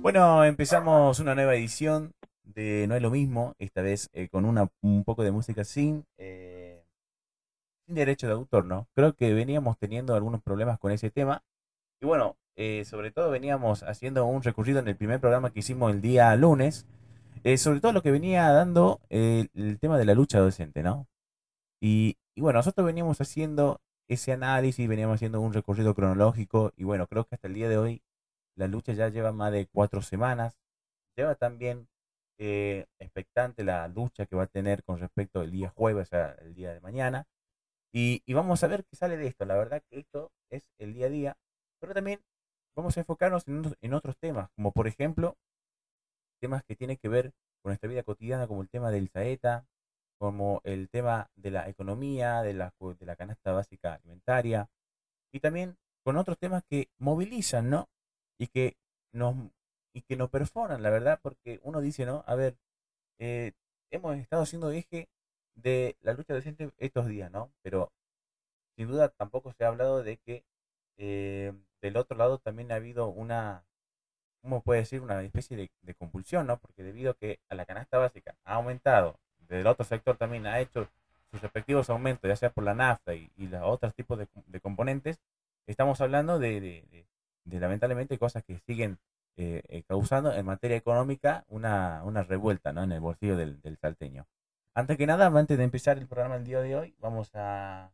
Bueno, empezamos una nueva edición de No es lo mismo, esta vez eh, con un poco de música sin, eh, sin derecho de autor, ¿no? Creo que veníamos teniendo algunos problemas con ese tema. Y bueno, eh, sobre todo veníamos haciendo un recorrido en el primer programa que hicimos el día lunes, sobre todo lo que venía dando el tema de la lucha docente, ¿no? Y, y bueno, nosotros veníamos haciendo ese análisis, veníamos haciendo un recorrido cronológico y bueno, creo que hasta el día de hoy la lucha ya lleva más de cuatro semanas. Lleva también eh, expectante la lucha que va a tener con respecto al día jueves, o sea, el día de mañana. Y, vamos a ver qué sale de esto. La verdad que esto es el día a día, pero también vamos a enfocarnos en, otros temas, como por ejemplo, temas que tienen que ver con nuestra vida cotidiana, como el tema del Saeta, como el tema de la economía, de la, de la canasta básica alimentaria, y también con otros temas que movilizan, ¿no? y que nos y que nos perforan, la verdad, porque uno dice, ¿no? A ver, eh, hemos estado haciendo eje de la lucha docente estos días, ¿no? Pero sin duda tampoco se ha hablado de que eh, del otro lado también ha habido una, ¿cómo puede decir? Una especie de, de, compulsión, ¿no? Porque debido a que a la canasta básica ha aumentado, del otro sector también ha hecho sus respectivos aumentos, ya sea por la nafta y, los otros tipos de, de, componentes, estamos hablando de, de lamentablemente cosas que siguen eh, eh, causando en materia económica una, una revuelta ¿no? en el bolsillo del, del, salteño. Antes que nada, antes de empezar el programa el día de hoy, vamos a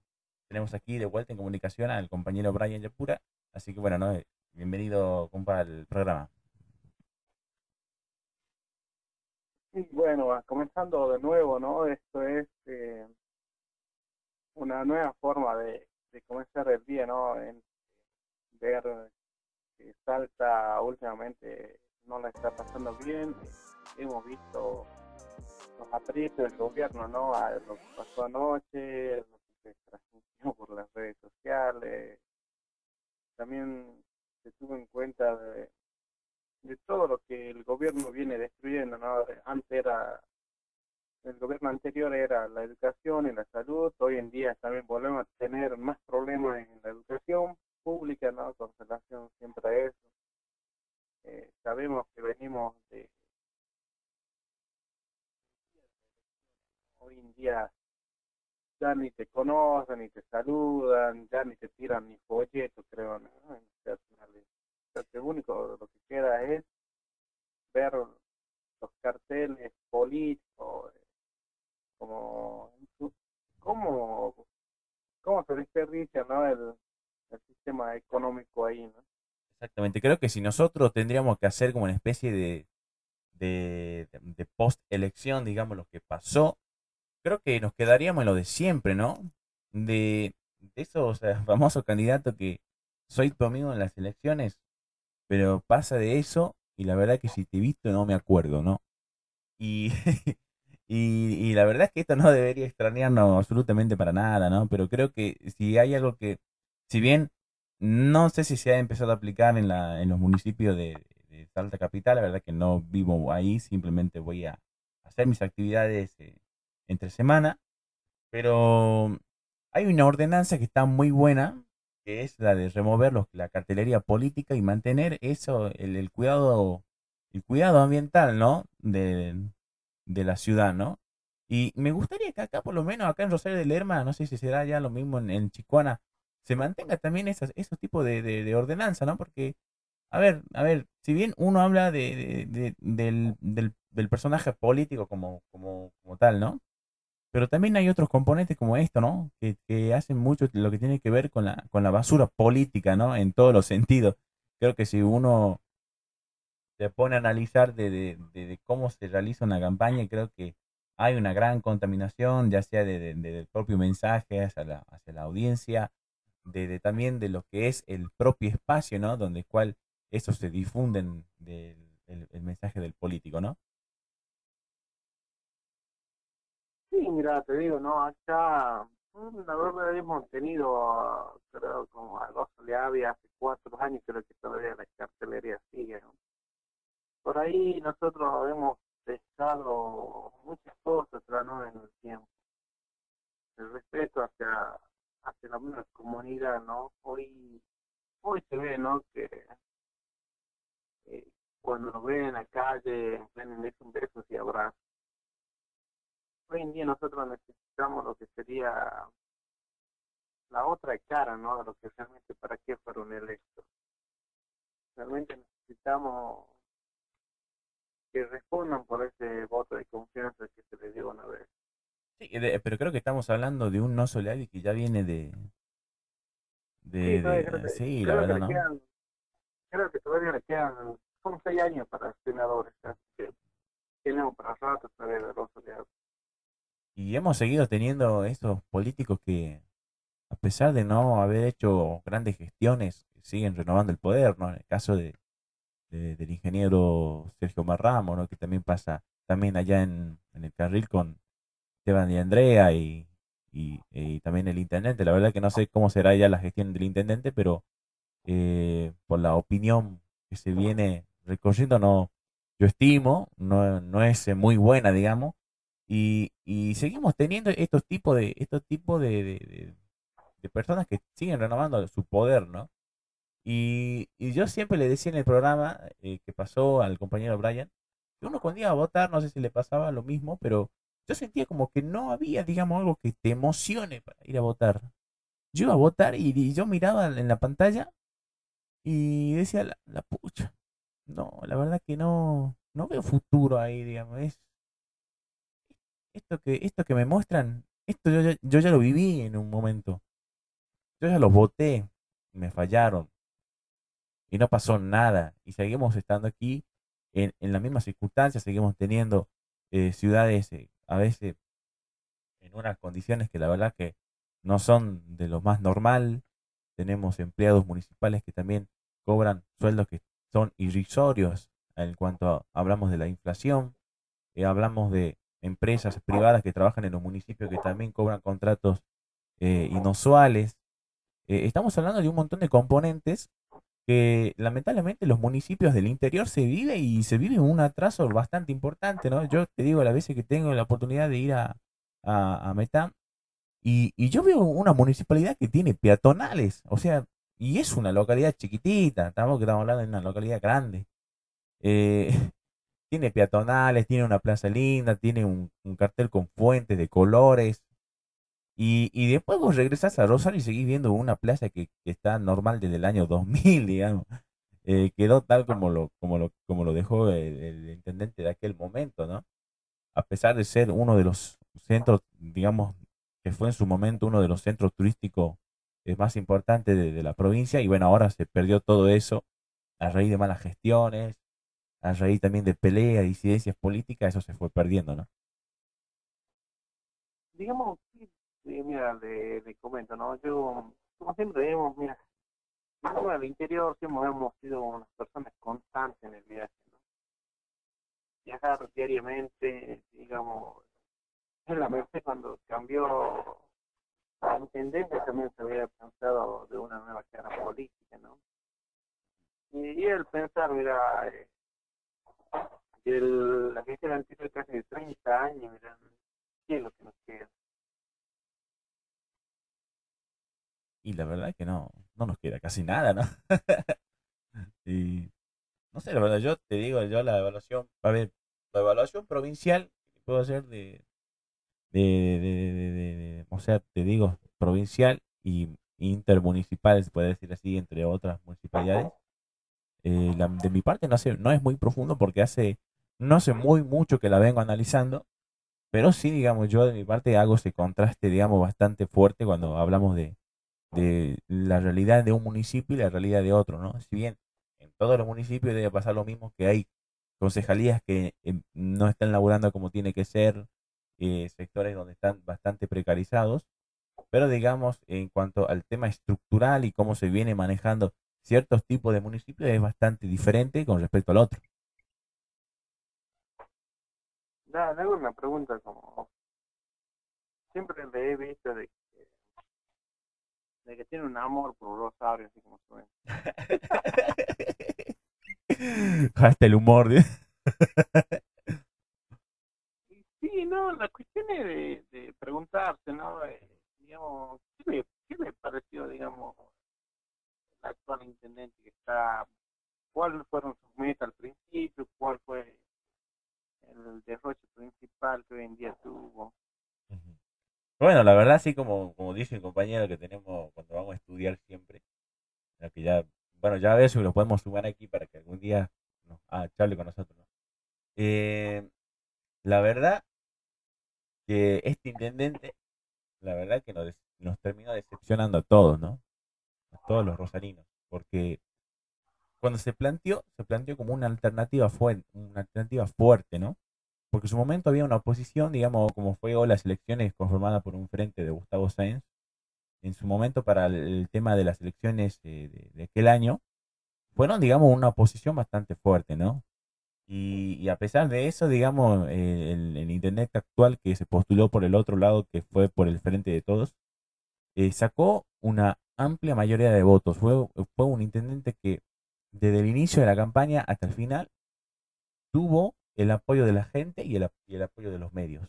tenemos aquí de vuelta en comunicación al compañero Brian Yapura. Así que bueno, ¿no? Bienvenido, compa, al programa. Bueno, comenzando de nuevo, ¿no? Esto es una nueva forma de, de comenzar el día, ¿no? En ver Salta últimamente no la está pasando bien. Hemos visto los aprietos del gobierno, ¿no? A lo que pasó anoche, lo que se transmitió por las redes sociales. También se tuvo en cuenta de, de todo lo que el gobierno viene destruyendo, ¿no? Antes era el gobierno anterior era la educación y la salud, hoy en día también volvemos a tener más problemas en la educación pública, ¿no? Con relación siempre a eso. Eh, sabemos que venimos de... Hoy en día ya ni te conocen, ni te saludan, ya ni te tiran ni folletos, creo, ¿no? Lo único lo que queda es ver los carteles políticos, eh, como cómo, cómo se desperdicia ¿no? el, sistema económico ahí, ¿no? Exactamente, creo que si nosotros tendríamos que hacer como una especie de, de, post-elección, digamos, lo que pasó, creo que nos quedaríamos en lo de siempre, ¿no? De, de esos famosos candidatos que soy tu amigo en las elecciones, pero pasa de eso y la verdad que si te he visto no me acuerdo, ¿no? Y, y, la verdad es que esto no debería extrañarnos absolutamente para nada, ¿no? Pero creo que si hay algo que si bien no sé si se ha empezado a aplicar en, la, en los municipios de, Salta Capital, la verdad que no vivo ahí, simplemente voy a hacer mis actividades eh, entre semana, pero hay una ordenanza que está muy buena, es la de remover los, la cartelería política y mantener eso, el, cuidado, el cuidado ambiental, ¿no? De, de la ciudad, ¿no? Y me gustaría que acá, por lo menos acá en Rosario de Lerma, no sé si será ya lo mismo en, en Chicuana, se mantenga también esas, esos tipos de, de, ordenanza, ¿no? Porque, a ver, a ver, si bien uno habla de del, del, del, personaje político como, como, como tal, ¿no? Pero también hay otros componentes como esto, ¿no? Que, que hacen mucho lo que tiene que ver con la, con la basura política, ¿no? En todos los sentidos. Creo que si uno se pone a analizar de, de, cómo se realiza una campaña, creo que hay una gran contaminación, ya sea de, del propio mensaje hacia la, hacia la audiencia, de, también de lo que es el propio espacio, ¿no? Donde cual eso se difunden del el, mensaje del político, ¿no? Sí, mira, te digo, ¿no? Acá, mm, la verdad, hemos tenido, creo, como a dos había hace cuatro años, creo que todavía la cartelería sigue, ¿no? Por ahí nosotros hemos dejado muchas cosas, ¿no? En el tiempo. El respeto hacia hacia la misma comunidad, ¿no? Hoy hoy se ve, ¿no? Que eh, cuando nos ven en la calle, ven besos y abrazos. Hoy en día nosotros necesitamos lo que sería la otra cara, ¿no? De lo que realmente para qué fueron electos. Realmente necesitamos que respondan por ese voto de confianza que se les dio una vez. Sí, pero creo que estamos hablando de un no y que ya viene de... de, sí, la verdad, ¿no? creo que todavía le quedan, son seis años para senadores, así que tenemos para rato todavía de los Y hemos seguido teniendo estos políticos que, a pesar de no haber hecho grandes gestiones, siguen renovando el poder, ¿no? En el caso de, del ingeniero Sergio Marramo, ¿no? Que también pasa también allá en, en el carril con Esteban y Andrea y, y, también el intendente. La verdad que no sé cómo será ya la gestión del intendente, pero eh, por la opinión que se viene recorriendo, no, yo estimo, no, no es muy buena, digamos, y, y seguimos teniendo estos tipos de, estos tipos de, de, personas que siguen renovando su poder, ¿no? Y, y yo siempre le decía en el programa eh, que pasó al compañero Brian, que uno cuando iba a votar, no sé si le pasaba lo mismo, pero yo sentía como que no había, digamos, algo que te emocione para ir a votar. Yo iba a votar y, yo miraba en la pantalla y decía, la, pucha, no, la verdad que no, no veo futuro ahí, digamos, es esto que, esto que me muestran, esto yo, yo ya lo viví en un momento. Yo ya los voté, me fallaron y no pasó nada y seguimos estando aquí en, en las mismas circunstancias, seguimos teniendo eh, ciudades eh, a veces en unas condiciones que la verdad que no son de lo más normal. Tenemos empleados municipales que también cobran sueldos que son irrisorios en cuanto hablamos de la inflación. Eh, hablamos de empresas privadas que trabajan en los municipios que también cobran contratos eh, inusuales. Eh, estamos hablando de un montón de componentes que lamentablemente los municipios del interior se vive y se vive un atraso bastante importante, ¿no? Yo te digo, las veces que tengo la oportunidad de ir a, a, Metam, y, y, yo veo una municipalidad que tiene peatonales, o sea, y es una localidad chiquitita, estamos, estamos hablando de una localidad grande. Eh, tiene peatonales, tiene una plaza linda, tiene un, cartel con fuentes de colores, y, y después vos regresás a Rosario y seguís viendo una plaza que, está normal desde el año 2000, digamos. Eh, quedó tal como lo, como lo, como lo dejó el, intendente de aquel momento, ¿no? A pesar de ser uno de los centros, digamos, que fue en su momento uno de los centros turísticos eh, más importantes de, de la provincia, y bueno, ahora se perdió todo eso a raíz de malas gestiones, a raíz también de peleas, disidencias políticas, eso se fue perdiendo, ¿no? Digamos, mira, le, comento, ¿no? Yo, como siempre vemos, mira, en el interior siempre hemos sido unas personas constantes en el viaje, ¿no? Viajar diariamente, digamos, en la mente cuando cambió la intendencia también se había pensado de una nueva cara política, ¿no? Y, el pensar, mira, eh, el, la gente anterior casi de 30 años, mira, ¿qué es lo que nos queda? y la verdad es que no, no nos queda casi nada, ¿no? y no sé, la verdad, yo te digo, yo la evaluación, a ver, la evaluación provincial que puedo hacer de, de, de, o sea, te digo, provincial y intermunicipal, se puede decir así, entre otras municipalidades. Eh, de mi parte no, sé, no es muy profundo porque hace, no hace muy mucho que la vengo analizando, pero sí, digamos, yo de mi parte hago ese contraste, digamos, bastante fuerte cuando hablamos de, de la realidad de un municipio y la realidad de otro, ¿no? Si bien en todos los municipios debe pasar lo mismo, que hay concejalías que em, no están laburando como tiene que ser, eh, sectores donde están bastante precarizados, pero digamos, en cuanto al tema estructural y cómo se viene manejando ciertos tipos de municipios, es bastante diferente con respecto al otro. Da, hago una pregunta como siempre le he visto de de que tiene un amor por Rosario, así como suena. Hasta el humor. sí, no, la cuestión es de, de preguntarse, ¿no? Eh, digamos, ¿qué le, ¿qué le pareció, digamos, la actual intendente que está, cuáles fueron sus metas al principio, cuál fue el derroche principal que hoy en día tuvo. Bueno, la verdad, sí, como, como dice el compañero que tenemos cuando vamos a estudiar siempre, que ya, bueno, ya a ver si lo podemos sumar aquí para que algún día nos ah, charle con nosotros. ¿no? Eh, la verdad que este intendente, la verdad que nos, nos termina decepcionando a todos, ¿no? Todos los rosarinos, porque cuando se planteó, se planteó como una alternativa, fuerte, una alternativa fuerte, ¿no? porque en su momento había una oposición, digamos, como fue las elecciones conformadas por un frente de Gustavo Sáenz, en su momento para el, tema de las elecciones de, aquel año, fueron, digamos, una oposición bastante fuerte, ¿no? Y, a pesar de eso, digamos, eh, el, Internet actual que se postuló por el otro lado, que fue por el frente de todos, eh, sacó una amplia mayoría de votos. Fue, fue un intendente que desde el inicio de la campaña hasta el final tuvo el apoyo de la gente y el, apoyo de los medios.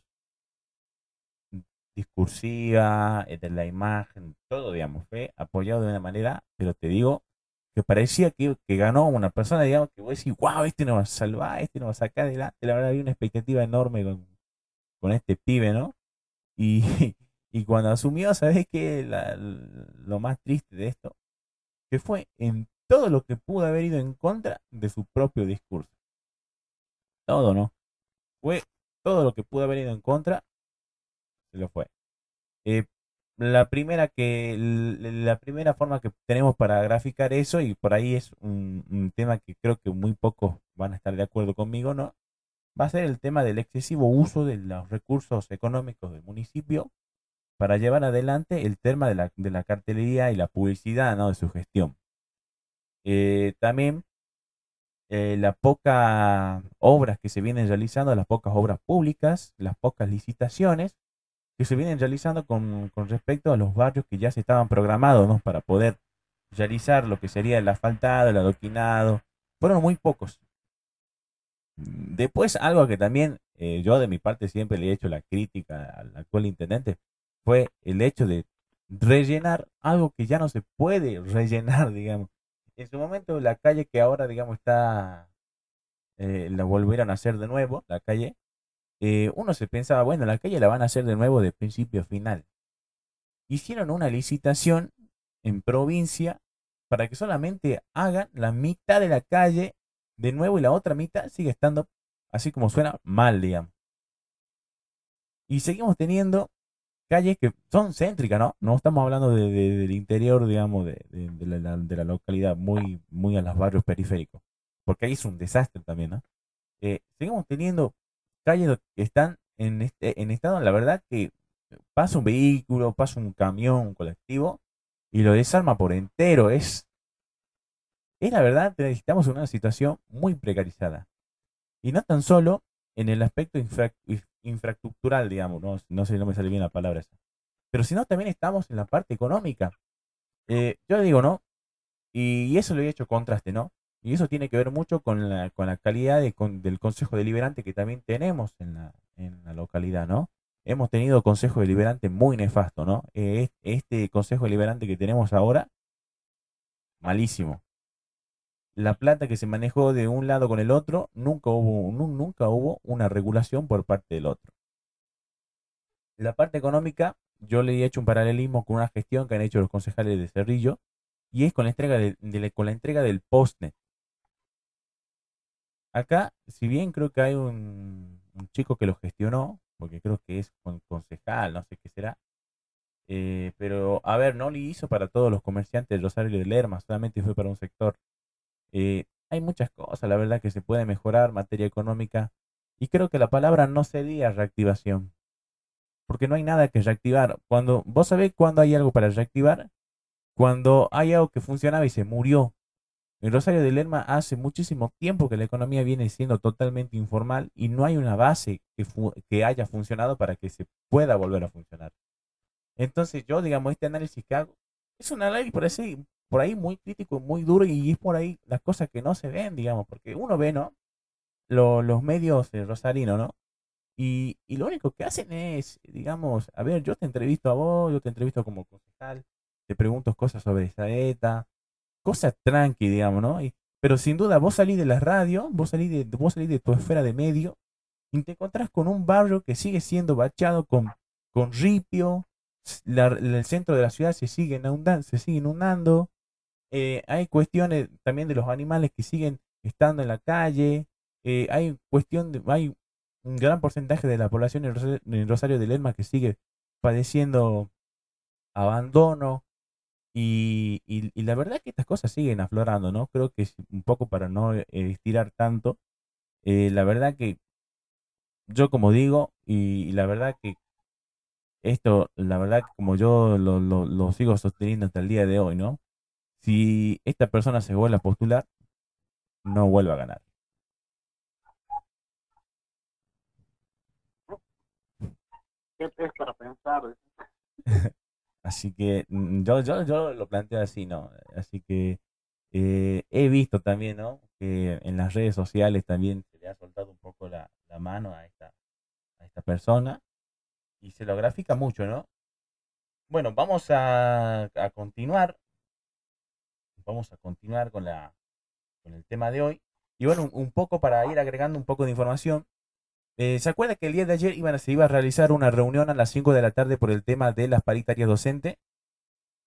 Discursiva, eh, de la imagen, todo, digamos, fue apoyado de una manera, pero te digo que parecía que, ganó una persona, digamos, que vos decís, wow, este nos va a salvar, este nos va a sacar adelante. La verdad, había una expectativa enorme con, con este pibe, ¿no? Y, y cuando asumió, ¿sabes qué? lo más triste de esto, que fue en todo lo que pudo haber ido en contra de su propio discurso todo, ¿no? Fue todo lo que pudo haber ido en contra, se lo fue. Eh, la primera que la primera forma que tenemos para graficar eso y por ahí es un, tema que creo que muy pocos van a estar de acuerdo conmigo no va a ser el tema del excesivo uso de los recursos económicos del municipio para llevar adelante el tema de la, de la cartelería y la publicidad ¿no? de su gestión eh, también eh, las pocas obras que se vienen realizando, las pocas obras públicas, las pocas licitaciones que se vienen realizando con, respecto a los barrios que ya se estaban programados para poder realizar lo que sería el asfaltado, el adoquinado, fueron muy pocos. Después, algo que también eh, yo de mi parte siempre le he hecho la crítica al actual intendente, fue el hecho de rellenar algo que ya no se puede rellenar, digamos en su momento la calle que ahora, digamos, está, eh, la volvieron a hacer de nuevo, la calle, eh, uno se pensaba, bueno, la calle la van a hacer de nuevo de principio a final. Hicieron una licitación en provincia para que solamente hagan la mitad de la calle de nuevo y la otra mitad sigue estando así como suena mal, digamos. Y seguimos teniendo calles que son céntricas, ¿no? No estamos hablando de, del interior, digamos, de, la, localidad, muy, muy a los barrios periféricos, porque ahí es un desastre también, ¿no? Eh, seguimos teniendo calles que están en, este, en estado, la verdad, que pasa un vehículo, pasa un camión, un colectivo, y lo desarma por entero. Es, es la verdad, necesitamos una situación muy precarizada. Y no tan solo en el aspecto infra, infraestructural, digamos, no, no sé, no me sale bien la palabra esa. Pero si no, también estamos en la parte económica. Eh, yo digo, ¿no? Y, eso lo he hecho contraste, ¿no? Y eso tiene que ver mucho con la, con la calidad del Consejo Deliberante que también tenemos en la, en la localidad, ¿no? Hemos tenido Consejo Deliberante muy nefasto, ¿no? Eh, este Consejo Deliberante que tenemos ahora, malísimo la plata que se manejó de un lado con el otro, nunca hubo, nunca hubo una regulación por parte del otro. La parte económica, yo le he hecho un paralelismo con una gestión que han hecho los concejales de Cerrillo, y es con la entrega, de, con la entrega del postnet. Acá, si bien creo que hay un, chico que lo gestionó, porque creo que es concejal, no sé qué será, eh, pero a ver, no lo hizo para todos los comerciantes de Rosario de Lerma, solamente fue para un sector. Eh, hay muchas cosas, la verdad, que se puede mejorar materia económica. Y creo que la palabra no sería reactivación. Porque no hay nada que reactivar. Cuando, ¿Vos sabés cuándo hay algo para reactivar? Cuando hay algo que funcionaba y se murió. En Rosario de Lerma hace muchísimo tiempo que la economía viene siendo totalmente informal y no hay una base que, haya funcionado para que se pueda volver a funcionar. Entonces yo, digamos, este análisis que hago es un análisis por así, por ahí muy crítico, muy duro y es por ahí las cosas que no se ven, digamos, porque uno ve, ¿no? los medios de rosarinos, ¿no? Y, lo único que hacen es, digamos, a ver, yo te entrevisto a vos, yo te entrevisto como concejal, te pregunto cosas sobre esa ETA, cosas tranqui, digamos, ¿no? pero sin duda, vos salís de la radio, vos salís de, vos salís de tu esfera de medio y te encontrás con un barrio que sigue siendo bachado con, con ripio, el centro de la ciudad se sigue inundando, se sigue inundando eh, hay cuestiones también de los animales que siguen estando en la calle, eh, hay cuestión de, hay un gran porcentaje de la población en Rosario, de Lerma que sigue padeciendo abandono y, la verdad que estas cosas siguen aflorando, ¿no? Creo que es un poco para no eh, estirar tanto, la verdad que yo como digo y, la verdad que esto, la verdad como yo lo sigo sosteniendo hasta el día de hoy, ¿no? Si esta persona se vuelve a postular, no vuelve a ganar. ¿Qué es para pensar? así que mm, yo, yo, yo lo planteo así, ¿no? Así que eh, he visto también, ¿no? Que en las redes sociales también se le ha soltado un poco la, mano a esta, a esta persona y se lo grafica mucho, ¿no? Bueno, vamos a, a continuar vamos a continuar con, la, con el tema de hoy. Y bueno, un, poco para ir agregando un poco de información. Eh, ¿Se acuerda que el día de ayer iban, se iba a realizar una reunión a las 5 de la tarde por el tema de las paritarias docentes?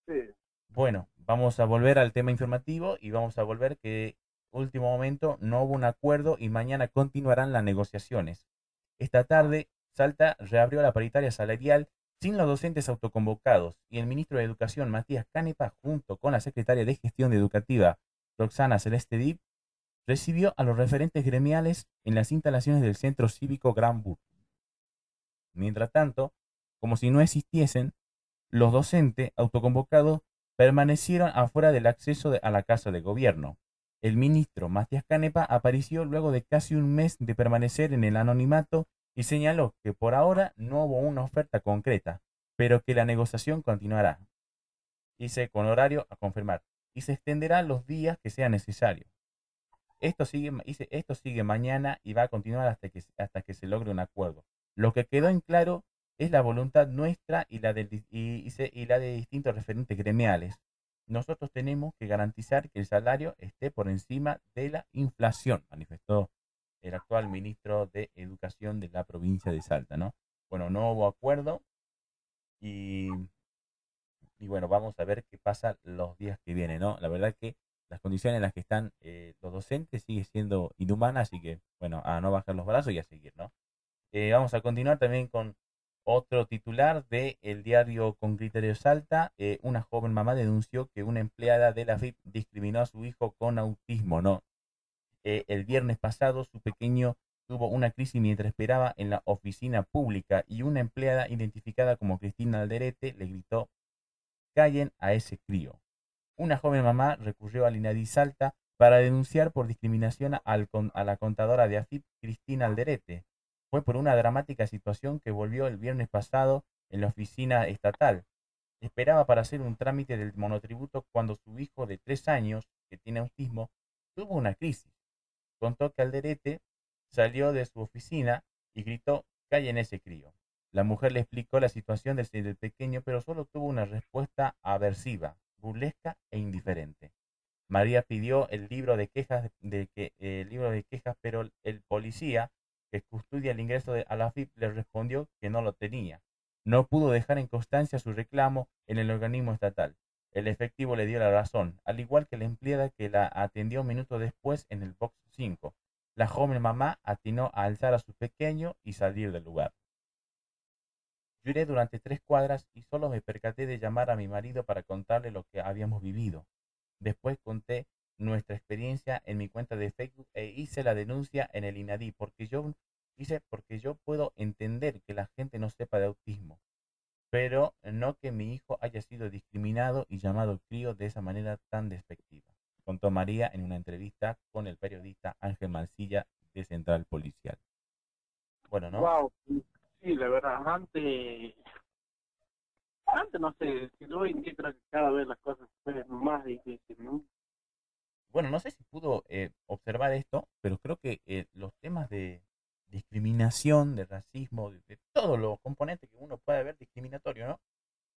Sí. Bueno, vamos a volver al tema informativo y vamos a volver que último momento no hubo un acuerdo y mañana continuarán las negociaciones. Esta tarde, Salta reabrió la paritaria salarial sin los docentes autoconvocados y el ministro de Educación Matías Canepa, junto con la secretaria de Gestión Educativa Roxana Celeste Dip, recibió a los referentes gremiales en las instalaciones del Centro Cívico Gran Bur. Mientras tanto, como si no existiesen, los docentes autoconvocados permanecieron afuera del acceso a la Casa de Gobierno. El ministro Matías Canepa apareció luego de casi un mes de permanecer en el anonimato y señaló que por ahora no hubo una oferta concreta, pero que la negociación continuará. Dice con horario a confirmar y se extenderá los días que sea necesario. Esto sigue, dice, esto sigue mañana y va a continuar hasta que, hasta que se logre un acuerdo. Lo que quedó en claro es la voluntad nuestra y la de, y la de distintos referentes gremiales. Nosotros tenemos que garantizar que el salario esté por encima de la inflación, manifestó el actual ministro de Educación de la provincia de Salta, ¿no? Bueno, no hubo acuerdo y, y bueno, vamos a ver qué pasa los días que vienen, ¿no? La verdad que las condiciones en las que están eh, los docentes sigue siendo inhumanas, así que, bueno, a no bajar los brazos y a seguir, ¿no? Eh, vamos a continuar también con otro titular de el diario Con Criterio Salta. Eh, una joven mamá denunció que una empleada de la FIP discriminó a su hijo con autismo, ¿no? Eh, el viernes pasado su pequeño tuvo una crisis mientras esperaba en la oficina pública y una empleada identificada como Cristina Alderete le gritó, callen a ese crío. Una joven mamá recurrió al INADI Salta para denunciar por discriminación a la contadora de AFIP, Cristina Alderete. Fue por una dramática situación que volvió el viernes pasado en la oficina estatal. Esperaba para hacer un trámite del monotributo cuando su hijo de tres años, que tiene autismo, tuvo una crisis contó que Alderete salió de su oficina y gritó, en ese crío. La mujer le explicó la situación del, pequeño, pero solo tuvo una respuesta aversiva, burlesca e indiferente. María pidió el libro de quejas, de que, el libro de quejas, pero el policía que custodia el ingreso de, a la FIP le respondió que no lo tenía. No pudo dejar en constancia su reclamo en el organismo estatal. El efectivo le dio la razón, al igual que la empleada que la atendió un minuto después en el box 5. La joven mamá atinó a alzar a su pequeño y salir del lugar. Lloré durante tres cuadras y solo me percaté de llamar a mi marido para contarle lo que habíamos vivido. Después conté nuestra experiencia en mi cuenta de Facebook e hice la denuncia en el INADI porque yo hice porque yo puedo entender que la gente no sepa de autismo pero no que mi hijo haya sido discriminado y llamado crío de esa manera tan despectiva, contó María en una entrevista con el periodista Ángel Mancilla de Central Policial. Bueno, ¿no? Wow, sí, la verdad, antes, antes no sé, si hoy en día creo que cada vez las cosas son más difíciles, ¿no? Bueno, no sé si pudo eh, observar esto, pero creo que eh, los temas de, discriminación, de racismo, de, todos los componentes que uno puede ver discriminatorio, ¿no?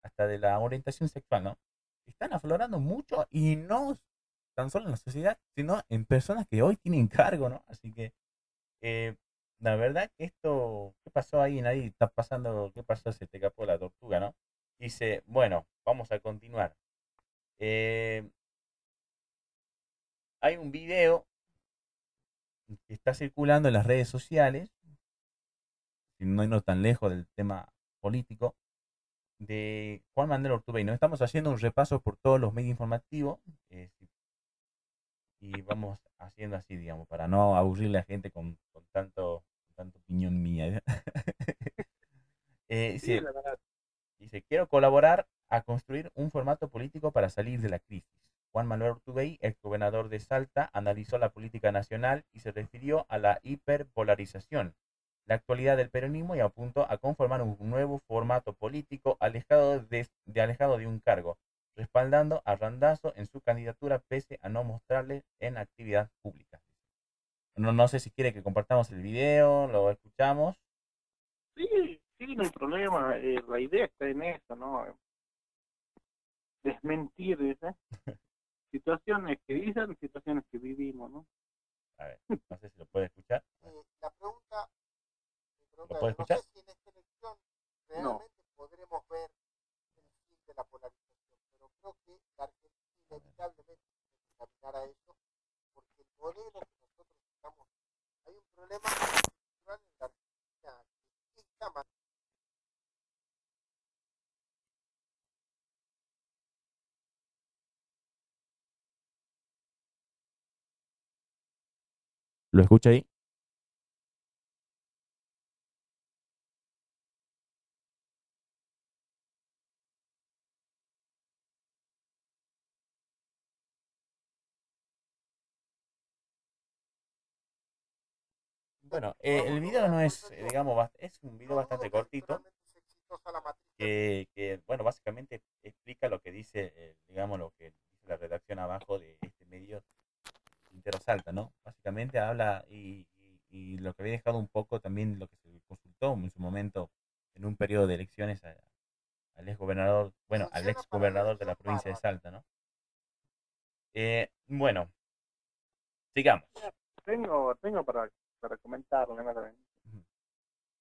Hasta de la orientación sexual, ¿no? Están aflorando mucho y no tan solo en la sociedad, sino en personas que hoy tienen cargo, ¿no? Así que, eh, la verdad que esto, ¿qué pasó ahí? Nadie está pasando, ¿qué pasó? Se te capó la tortuga, ¿no? Dice, bueno, vamos a continuar. Eh, hay un video que está circulando en las redes sociales, no no tan lejos del tema político, de Juan Manuel Ortubey. Nos estamos haciendo un repaso por todos los medios informativos eh, y vamos haciendo así, digamos, para no aburrir a la gente con, tanto, tanto opinión mía. eh, dice, dice, quiero colaborar a construir un formato político para salir de la crisis. Juan Manuel Ortubey, ex gobernador de Salta, analizó la política nacional y se refirió a la hiperpolarización, la actualidad del peronismo y apuntó a conformar un nuevo formato político alejado de, alejado de un cargo, respaldando a Randazo en su candidatura pese a no mostrarle en actividad pública. No, no sé si quiere que compartamos el video, lo escuchamos. Sí, sí, no hay problema. Eh, la idea está en eso, ¿no? Desmentir, ¿eh? situaciones que dicen, situaciones que vivimos, ¿no? A ver, no sé si lo puede escuchar. Eh, la pregunta, ¿Lo puede escuchar? no sé si en esta elección realmente podremos ver el fin de la polarización, pero creo que la Argentina inevitablemente tiene que caminar a eso, porque el modelo que nosotros estamos, hay un problema estructural en la Argentina que está ¿Lo escucha ahí? Bueno, eh, el video no es, eh, digamos, es un video bastante cortito que, bueno, básicamente explica lo que dice, eh, digamos, lo que dice la redacción abajo de este medio Salta, ¿no? Básicamente habla y, lo que había dejado un poco también lo que se consultó en su momento en un periodo de elecciones al ex gobernador, bueno, al ex gobernador de la provincia de Salta, ¿no? Eh, bueno, sigamos. Tengo, tengo para, para comentarlo,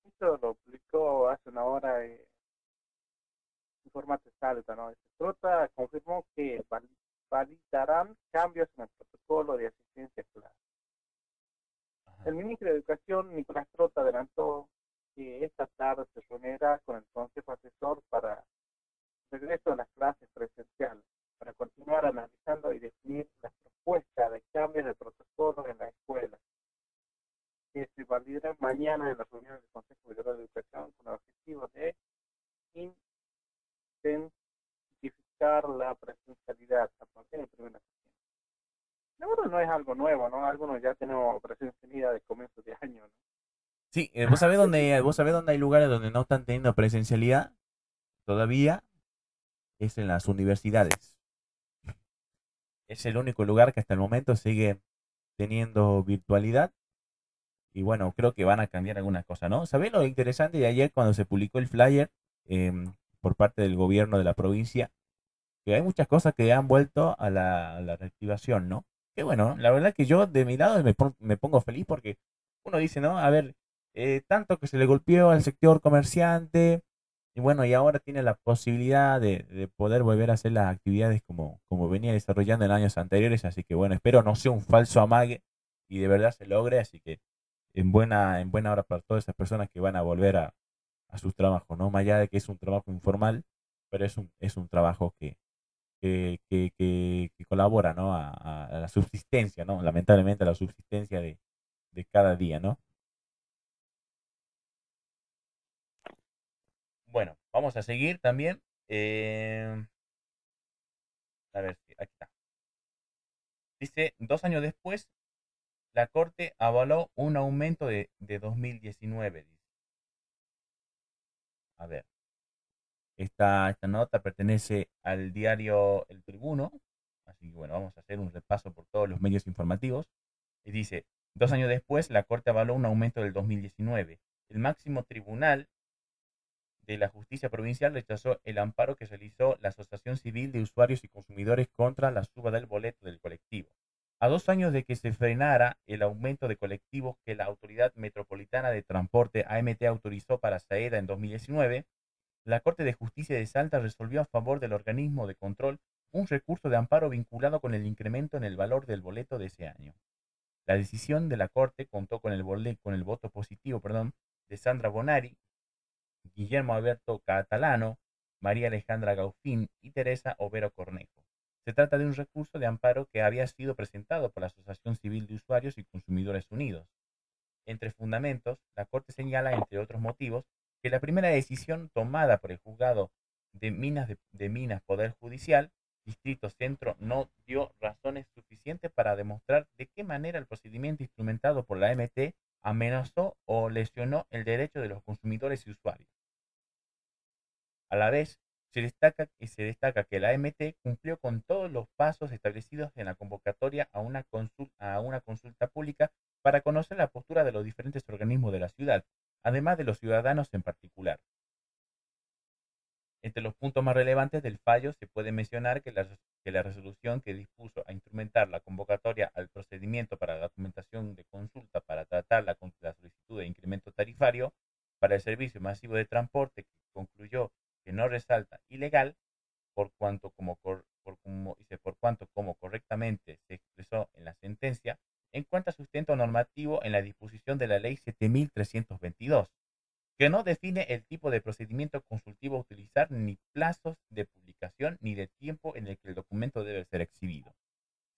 Esto lo publicó hace una hora en formato Salta, ¿no? Trota confirmó que validarán cambios en el protocolo de asistencia escolar. El ministro de Educación, Nicolás Trota, adelantó que esta tarde se reunirá con el Consejo Asesor para el regreso a las clases presenciales, para continuar analizando y definir las propuestas de cambios de protocolo en la escuela, que se validarán mañana en la reunión del Consejo Federal de Educación con el objetivo de la presencialidad de no es algo nuevo, ¿no? Algunos ya tenemos presencialidad de comienzo de año, ¿no? Sí, eh, vos sabés dónde, vos sabés dónde hay lugares donde no están teniendo presencialidad todavía, es en las universidades. Es el único lugar que hasta el momento sigue teniendo virtualidad. Y bueno, creo que van a cambiar algunas cosas, ¿no? ¿Sabés lo interesante de ayer cuando se publicó el flyer em, por parte del gobierno de la provincia? Que hay muchas cosas que han vuelto a la, reactivación, ¿no? Que bueno, la verdad que yo de mi lado me, pongo feliz porque uno dice, ¿no? A ver, eh, tanto que se le golpeó al sector comerciante y bueno, y ahora tiene la posibilidad de, poder volver a hacer las actividades como, como venía desarrollando en años anteriores, así que bueno, espero no sea un falso amague y de verdad se logre, así que en buena, en buena hora para todas esas personas que van a volver a, a sus trabajos, ¿no? Más allá de que es un trabajo informal, pero es un, es un trabajo que, que, que, colabora ¿no? A, la subsistencia, ¿no? lamentablemente a la subsistencia de, de cada día. ¿no? Bueno, vamos a seguir también. Eh, a ver, aquí está. Dice, dos años después, la Corte avaló un aumento de, de 2019. A ver. Esta, esta nota pertenece al diario El Tribuno, así que bueno, vamos a hacer un repaso por todos los medios informativos. Y dice, dos años después, la Corte avaló un aumento del 2019. El máximo tribunal de la justicia provincial rechazó el amparo que realizó la Asociación Civil de Usuarios y Consumidores contra la suba del boleto del colectivo. A dos años de que se frenara el aumento de colectivos que la Autoridad Metropolitana de Transporte AMT autorizó para Saeda en 2019, la Corte de Justicia de Salta resolvió a favor del organismo de control un recurso de amparo vinculado con el incremento en el valor del boleto de ese año. La decisión de la Corte contó con el, voto positivo de Sandra Bonari, Guillermo Alberto Catalano, María Alejandra Gaufín y Teresa Overo Cornejo. Se trata de un recurso de amparo que había sido presentado por la Asociación Civil de Usuarios y Consumidores Unidos. Entre fundamentos, la Corte señala, entre otros motivos, que la primera decisión tomada por el juzgado de Minas, de, Minas Poder Judicial, Distrito Centro, no dio razones suficientes para demostrar de qué manera el procedimiento instrumentado por la MT amenazó o lesionó el derecho de los consumidores y usuarios. A la vez, se destaca, se destaca que la AMT cumplió con todos los pasos establecidos en la convocatoria a una consulta pública para conocer la postura de los diferentes organismos de la ciudad, además de los ciudadanos en particular. Entre los puntos más relevantes del fallo se puede mencionar que la, resolución que dispuso a instrumentar la convocatoria al procedimiento para la documentación de consulta para tratar la, solicitud de incremento tarifario para el servicio masivo de transporte concluyó que no resalta ilegal por cuanto como, por cuanto como correctamente se expresó en la sentencia, encuentra sustento normativo en la disposición de la Ley 7322, que no define el tipo de procedimiento consultivo a utilizar, ni plazos de publicación, ni de tiempo en el que el documento debe ser exhibido.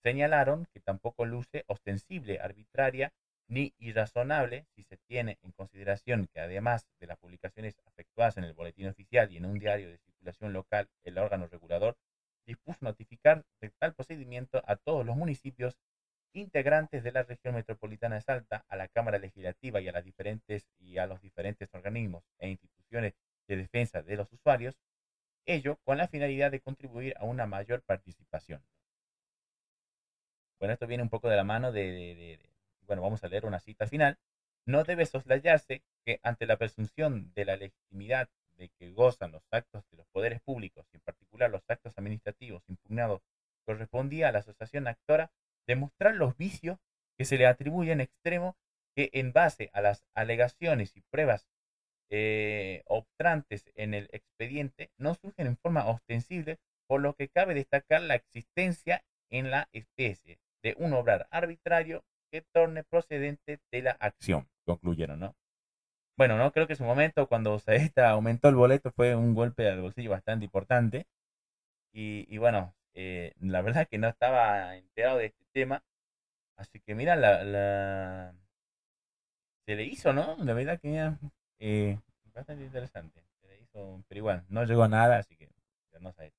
Señalaron que tampoco luce ostensible, arbitraria ni irrazonable si se tiene en consideración que además de las publicaciones efectuadas en el boletín oficial y en un diario de circulación local, el órgano regulador dispuso notificar de tal procedimiento a todos los municipios integrantes de la región metropolitana de Salta, a la Cámara Legislativa y a las diferentes y a los diferentes organismos e instituciones de defensa de los usuarios, ello con la finalidad de contribuir a una mayor participación. Bueno, esto viene un poco de la mano de bueno, vamos a leer una cita final, no debe soslayarse que ante la presunción de la legitimidad de que gozan los actos de los poderes públicos, y en particular los actos administrativos impugnados, correspondía a la asociación actora demostrar los vicios que se le atribuyen en extremo que en base a las alegaciones y pruebas eh, en el expediente no surgen en forma ostensible, por lo que cabe destacar la existencia en la especie de un obrar arbitrario que torne procedente de la acción, concluyeron, ¿no? Bueno, no creo que en su momento, cuando se aumentó el boleto, fue un golpe al bolsillo bastante importante. Y, bueno, eh, la verdad que no estaba enterado de este tema. Así que mira, la, se le hizo, ¿no? La verdad que eh, bastante interesante. Se le hizo, pero igual, no llegó a nada, así que no sé.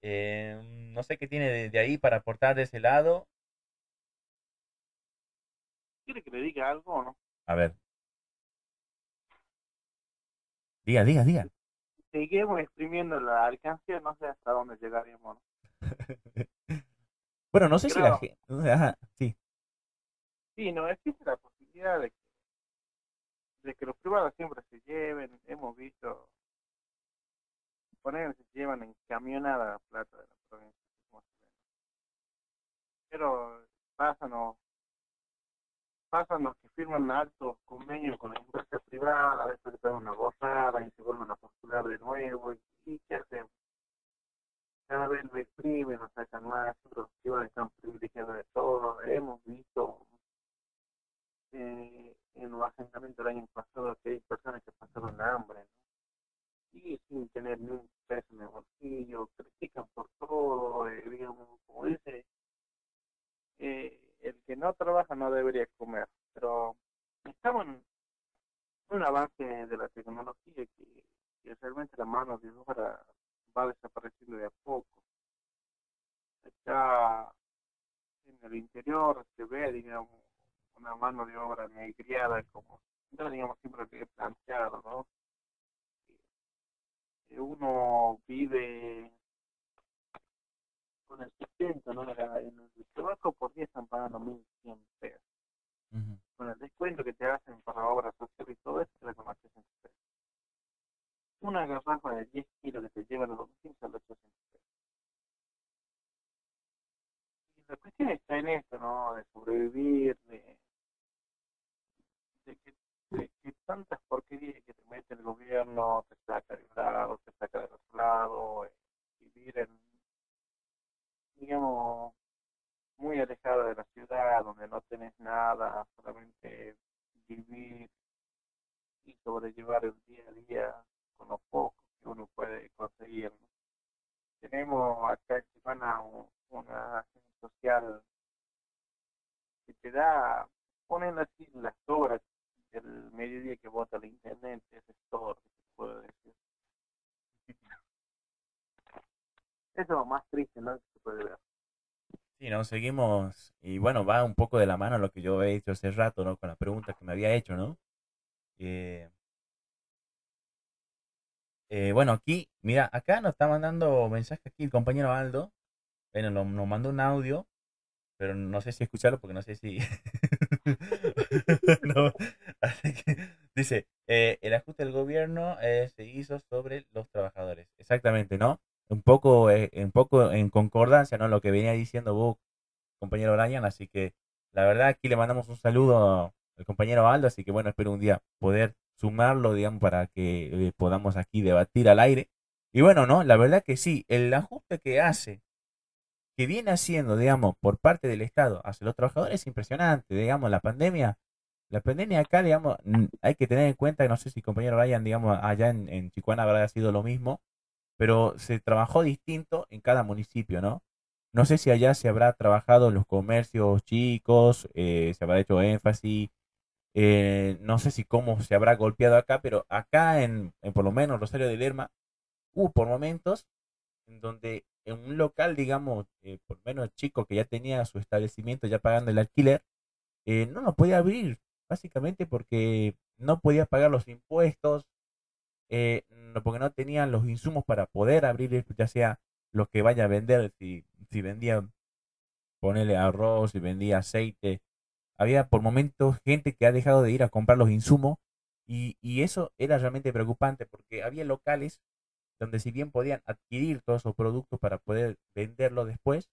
Eh, no sé qué tiene de, de, ahí para aportar de ese lado. ¿Quiere que le diga algo o no? A ver. Diga, diga, diga. Seguimos exprimiendo la alcancía, no sé hasta dónde llegaríamos. ¿no? bueno, no sé si la gente... Ajá, sí. Sí, no, existe la posibilidad de que, de que los privados siempre se lleven. Hemos visto poner se llevan en camionada la plata de la provincia. Pero pasa, no, pasan los que firman altos convenios con la empresa privada, a veces le pegan una gozada y se vuelven a postular de nuevo. ¿Y qué hacen? Cada vez lo más, los privados están privilegiados de todo. Hemos visto eh, en los asentamientos del año pasado que hay personas que pasaron hambre, y sin tener ni un peso en el bolsillo, critican por todo, eh, digamos, como dice. Eh, el que no trabaja no debería comer, pero estamos en un avance de la tecnología que, realmente la mano de obra va desapareciendo de a poco. Ya en el interior se ve, digamos, una mano de obra negriada, como yo, digamos, siempre he planteado, ¿no? Uno vive con el sustento, ¿no? En el trabajo por día están pagando 1.100 pesos. Con el descuento que te hacen para obras sociales y todo eso, te con 800 pesos. Una garrafa de 10 kilos que te lleva a los 200 a los 800 pesos. la cuestión está en esto, ¿no? De sobrevivir, de, de, que, de que tantas porquerías que te mete el gobierno, te saca de un lado, te saca del otro lado, eh, vivir en, digamos, muy alejado de la ciudad, donde no tenés nada, solamente vivir y sobrellevar el día a día con lo poco que uno puede conseguir. ¿no? Tenemos acá en Tijuana un- una acción social que te da, ponen así las horas del mediodía que vota el intendente, ese es todo lo que te puedo decir. Eso es lo más triste, ¿no? Sí, ¿no? Seguimos, y bueno, va un poco de la mano lo que yo he hecho hace rato, ¿no? Con la pregunta que me había hecho, ¿no? Eh, eh, bueno, aquí, mira, acá nos está mandando mensaje aquí el compañero Aldo. Bueno, nos, nos mandó un audio, pero no sé si escucharlo porque no sé si... Dice, eh, el ajuste del gobierno se hizo sobre los trabajadores. Exactamente, ¿no? Un poco, eh, un poco en concordancia, ¿no? Lo que venía diciendo vos, compañero Brian, así que la verdad aquí le mandamos un saludo al compañero Aldo, así que bueno, espero un día poder sumarlo, digamos, para que eh, podamos aquí debatir al aire. Y bueno, ¿no? La verdad que sí, el ajuste que hace, que viene haciendo, digamos, por parte del Estado hacia los trabajadores es impresionante, digamos, la pandemia. La pandemia acá, digamos, hay que tener en cuenta, no sé si compañero Brian, digamos, allá en, en Chicuana habrá sido lo mismo, pero se trabajó distinto en cada municipio, ¿no? No sé si allá se habrá trabajado en los comercios chicos, eh, se habrá hecho énfasis, eh, no sé si cómo se habrá golpeado acá, pero acá en, en por lo menos Rosario de Lerma, hubo por momentos en donde en un local, digamos, eh, por lo menos chico que ya tenía su establecimiento ya pagando el alquiler, eh, no lo podía abrir, básicamente porque no podía pagar los impuestos, eh, porque no tenían los insumos para poder abrir, ya sea lo que vaya a vender, si, si vendía, ponerle arroz, si vendía aceite. Había por momentos gente que ha dejado de ir a comprar los insumos y, y eso era realmente preocupante porque había locales donde si bien podían adquirir todos esos productos para poder venderlos después,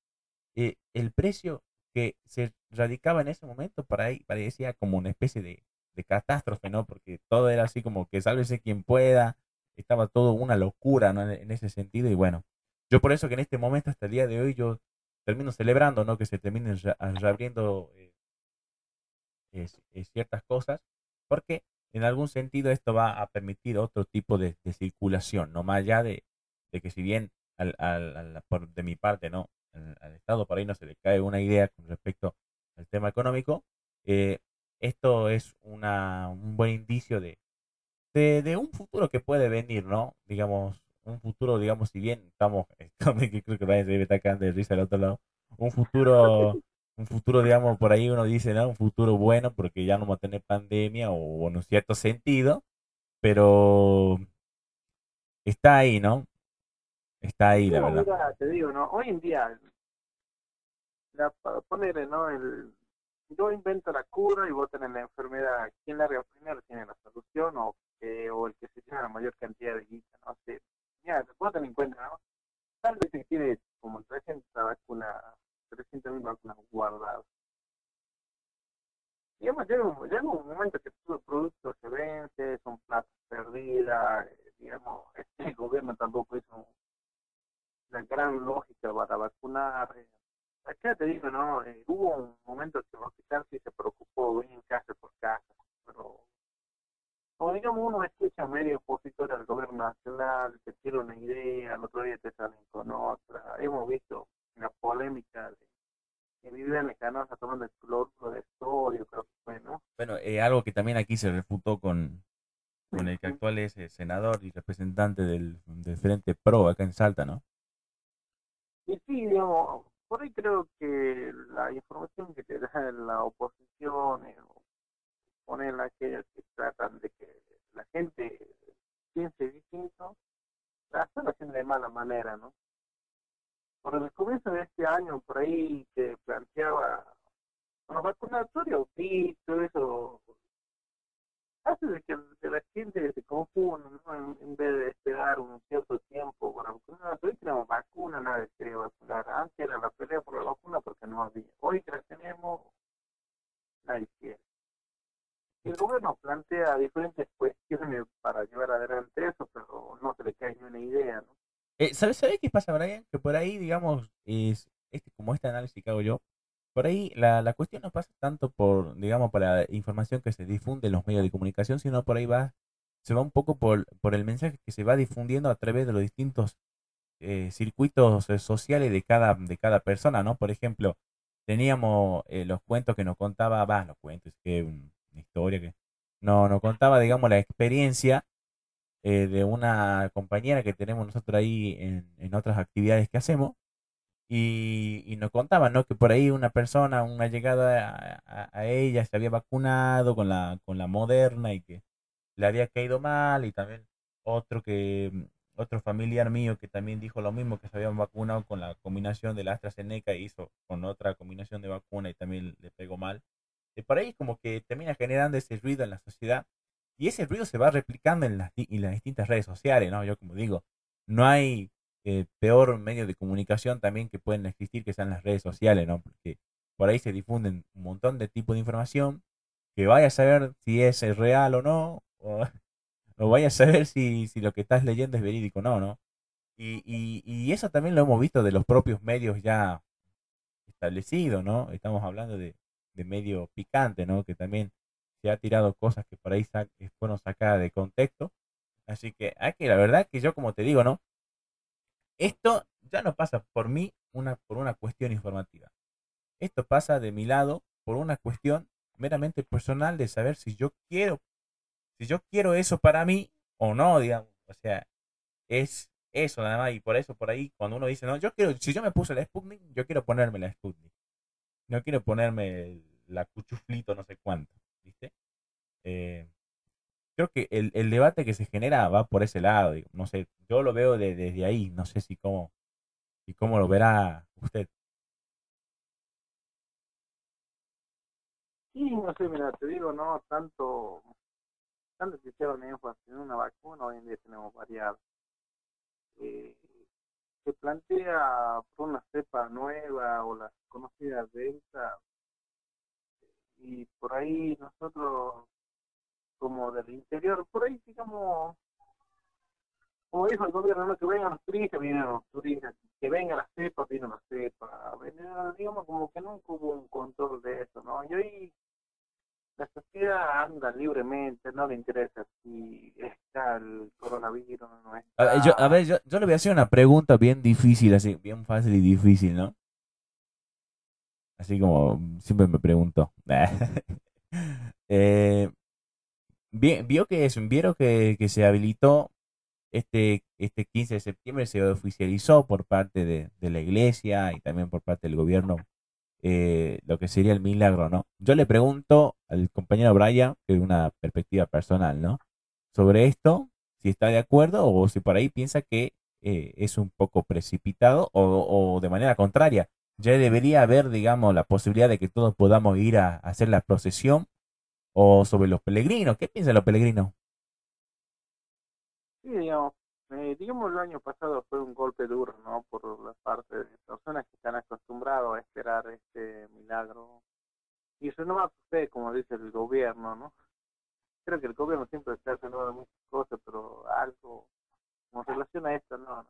eh, el precio que se radicaba en ese momento para ahí parecía como una especie de, de catástrofe, ¿no? Porque todo era así como que sálvese quien pueda, estaba todo una locura, ¿no? En, ese sentido, y bueno, yo por eso que en este momento, hasta el día de hoy, yo termino celebrando, ¿no? Que se terminen reabriendo eh, es ciertas cosas, porque en algún sentido esto va a permitir otro tipo de, de circulación, no más allá de, de que si bien al, al- al- por- de mi parte, ¿no? Al Estado por ahí no se le cae una idea con respecto al tema económico, eh, esto es una, un buen indicio de, de, de un futuro que puede venir, ¿no? Digamos, un futuro, digamos, si bien estamos, que creo que Brian se estar cagando de risa al otro lado, un futuro, un futuro, digamos, por ahí uno dice, ¿no? Un futuro bueno porque ya no vamos a tener pandemia o en un cierto sentido, pero está ahí, ¿no? Está ahí, la No, verdad. mira, te digo, ¿no? Hoy en día, la, para ponerle, ¿no? El, yo invento la cura y vos tenés la enfermedad. ¿Quién larga primero tiene la solución o, que, o el que se lleva la mayor cantidad de guita? No sé. Mira, vos ten en cuenta, ¿no? Tal vez se tiene como 300 vacunas, 300 mil vacunas guardadas. Digamos, llega un, llega un momento que todo el producto se vence, son plata perdida, eh, digamos, este gobierno tampoco hizo la gran lógica para vacunar. Acá te digo, ¿no? Eh, hubo un momento que el sí se preocupó bien casa por casa, pero como digamos uno escucha medio opositor al gobierno nacional, te tira una idea, al otro día te salen con otra. Hemos visto la polémica de que Viviana Canosa tomando el cloruro de sodio, creo que fue, ¿no? Bueno, eh, algo que también aquí se refutó con, con el que actual es eh, senador y representante del, del Frente Pro acá en Salta, ¿no? Y sí, digamos, por ahí creo que la información que te da la oposición, eh, ponen aquellos que tratan de que la gente piense distinto, la están haciendo de mala manera, ¿no? Por el comienzo de este año, por ahí que planteaba, bueno, vacunatorio, sí, todo eso, hace de que la gente se confunda, ¿no? en, vez de esperar un cierto tiempo para vacunar. Hoy tenemos vacuna, nadie quería vacunar. Antes era la pelea por la vacuna porque no había. Hoy que la tenemos, nadie quiere. El gobierno plantea diferentes cuestiones para llevar adelante eso, pero no se le cae ni una idea, ¿no? Eh, ¿sabes, ¿Sabes qué pasa, Brian? Que por ahí, digamos, es este, como este análisis que hago yo, por ahí la, la cuestión no pasa tanto por, digamos, por la información que se difunde en los medios de comunicación, sino por ahí va, se va un poco por, por el mensaje que se va difundiendo a través de los distintos eh, circuitos eh, sociales de cada, de cada persona, ¿no? Por ejemplo, teníamos eh, los cuentos que nos contaba, va, los cuentos, que una historia que no, nos contaba, digamos, la experiencia de una compañera que tenemos nosotros ahí en, en otras actividades que hacemos. Y, y, nos contaba, ¿no? Que por ahí una persona, una llegada a, a, ella, se había vacunado con la, con la moderna y que le había caído mal y también otro que otro familiar mío que también dijo lo mismo, que se habían vacunado con la combinación de la AstraZeneca e hizo con otra combinación de vacuna y también le pegó mal. Y por ahí como que termina generando ese ruido en la sociedad y ese ruido se va replicando en las, en las distintas redes sociales, ¿no? Yo como digo, no hay eh, peor medio de comunicación también que pueden existir que sean las redes sociales, ¿no? Porque por ahí se difunden un montón de tipos de información que vaya a saber si es real o no, o o vaya a saber si, si lo que estás leyendo es verídico o no, ¿no? Y, y, y eso también lo hemos visto de los propios medios ya establecidos, ¿no? Estamos hablando de, de medio picante, ¿no? Que también se ha tirado cosas que por ahí fueron sacadas de contexto. Así que aquí la verdad que yo como te digo, ¿no? Esto ya no pasa por mí una, por una cuestión informativa. Esto pasa de mi lado por una cuestión meramente personal de saber si yo quiero si yo quiero eso para mí o no, digamos. O sea, es eso nada más. Y por eso, por ahí, cuando uno dice, no, yo quiero, si yo me puse la Sputnik, yo quiero ponerme la Sputnik. No quiero ponerme la cuchuflito, no sé cuánto, ¿viste? Eh, creo que el, el, debate que se genera va por ese lado. No sé, yo lo veo de, desde ahí. No sé si cómo, y cómo lo verá usted. Sí, no sé, mira, te digo, no tanto tanto que hicieron énfasis en una vacuna, hoy en día tenemos variadas. Eh, se plantea por una cepa nueva o las conocidas delta y por ahí nosotros como del interior, por ahí digamos, como dijo el gobierno, no que vengan los turistas, vienen los turistas, que vengan las cepas, vienen las cepas, digamos como que no hubo un control de eso, ¿no? Y hoy la sociedad anda libremente, no le interesa si está el coronavirus o no está. A ver, yo, a ver yo, yo, le voy a hacer una pregunta bien difícil, así, bien fácil y difícil, ¿no? Así como siempre me pregunto. eh, vio que es, vieron que, que se habilitó este, este 15 de septiembre, se oficializó por parte de, de la iglesia y también por parte del gobierno eh, lo que sería el milagro, ¿no? Yo le pregunto al compañero Brian, que es una perspectiva personal, ¿no? Sobre esto, si está de acuerdo o si por ahí piensa que eh, es un poco precipitado o, o, de manera contraria. Ya debería haber, digamos, la posibilidad de que todos podamos ir a hacer la procesión o sobre los peregrinos. ¿Qué piensan los peregrinos? Sí, digamos, eh, digamos, el año pasado fue un golpe duro, ¿no? Por la parte de personas que están acostumbrados a esperar este milagro. Y eso no va a suceder, como dice el gobierno, ¿no? Creo que el gobierno siempre está haciendo muchas cosas, pero algo con relación esto, no.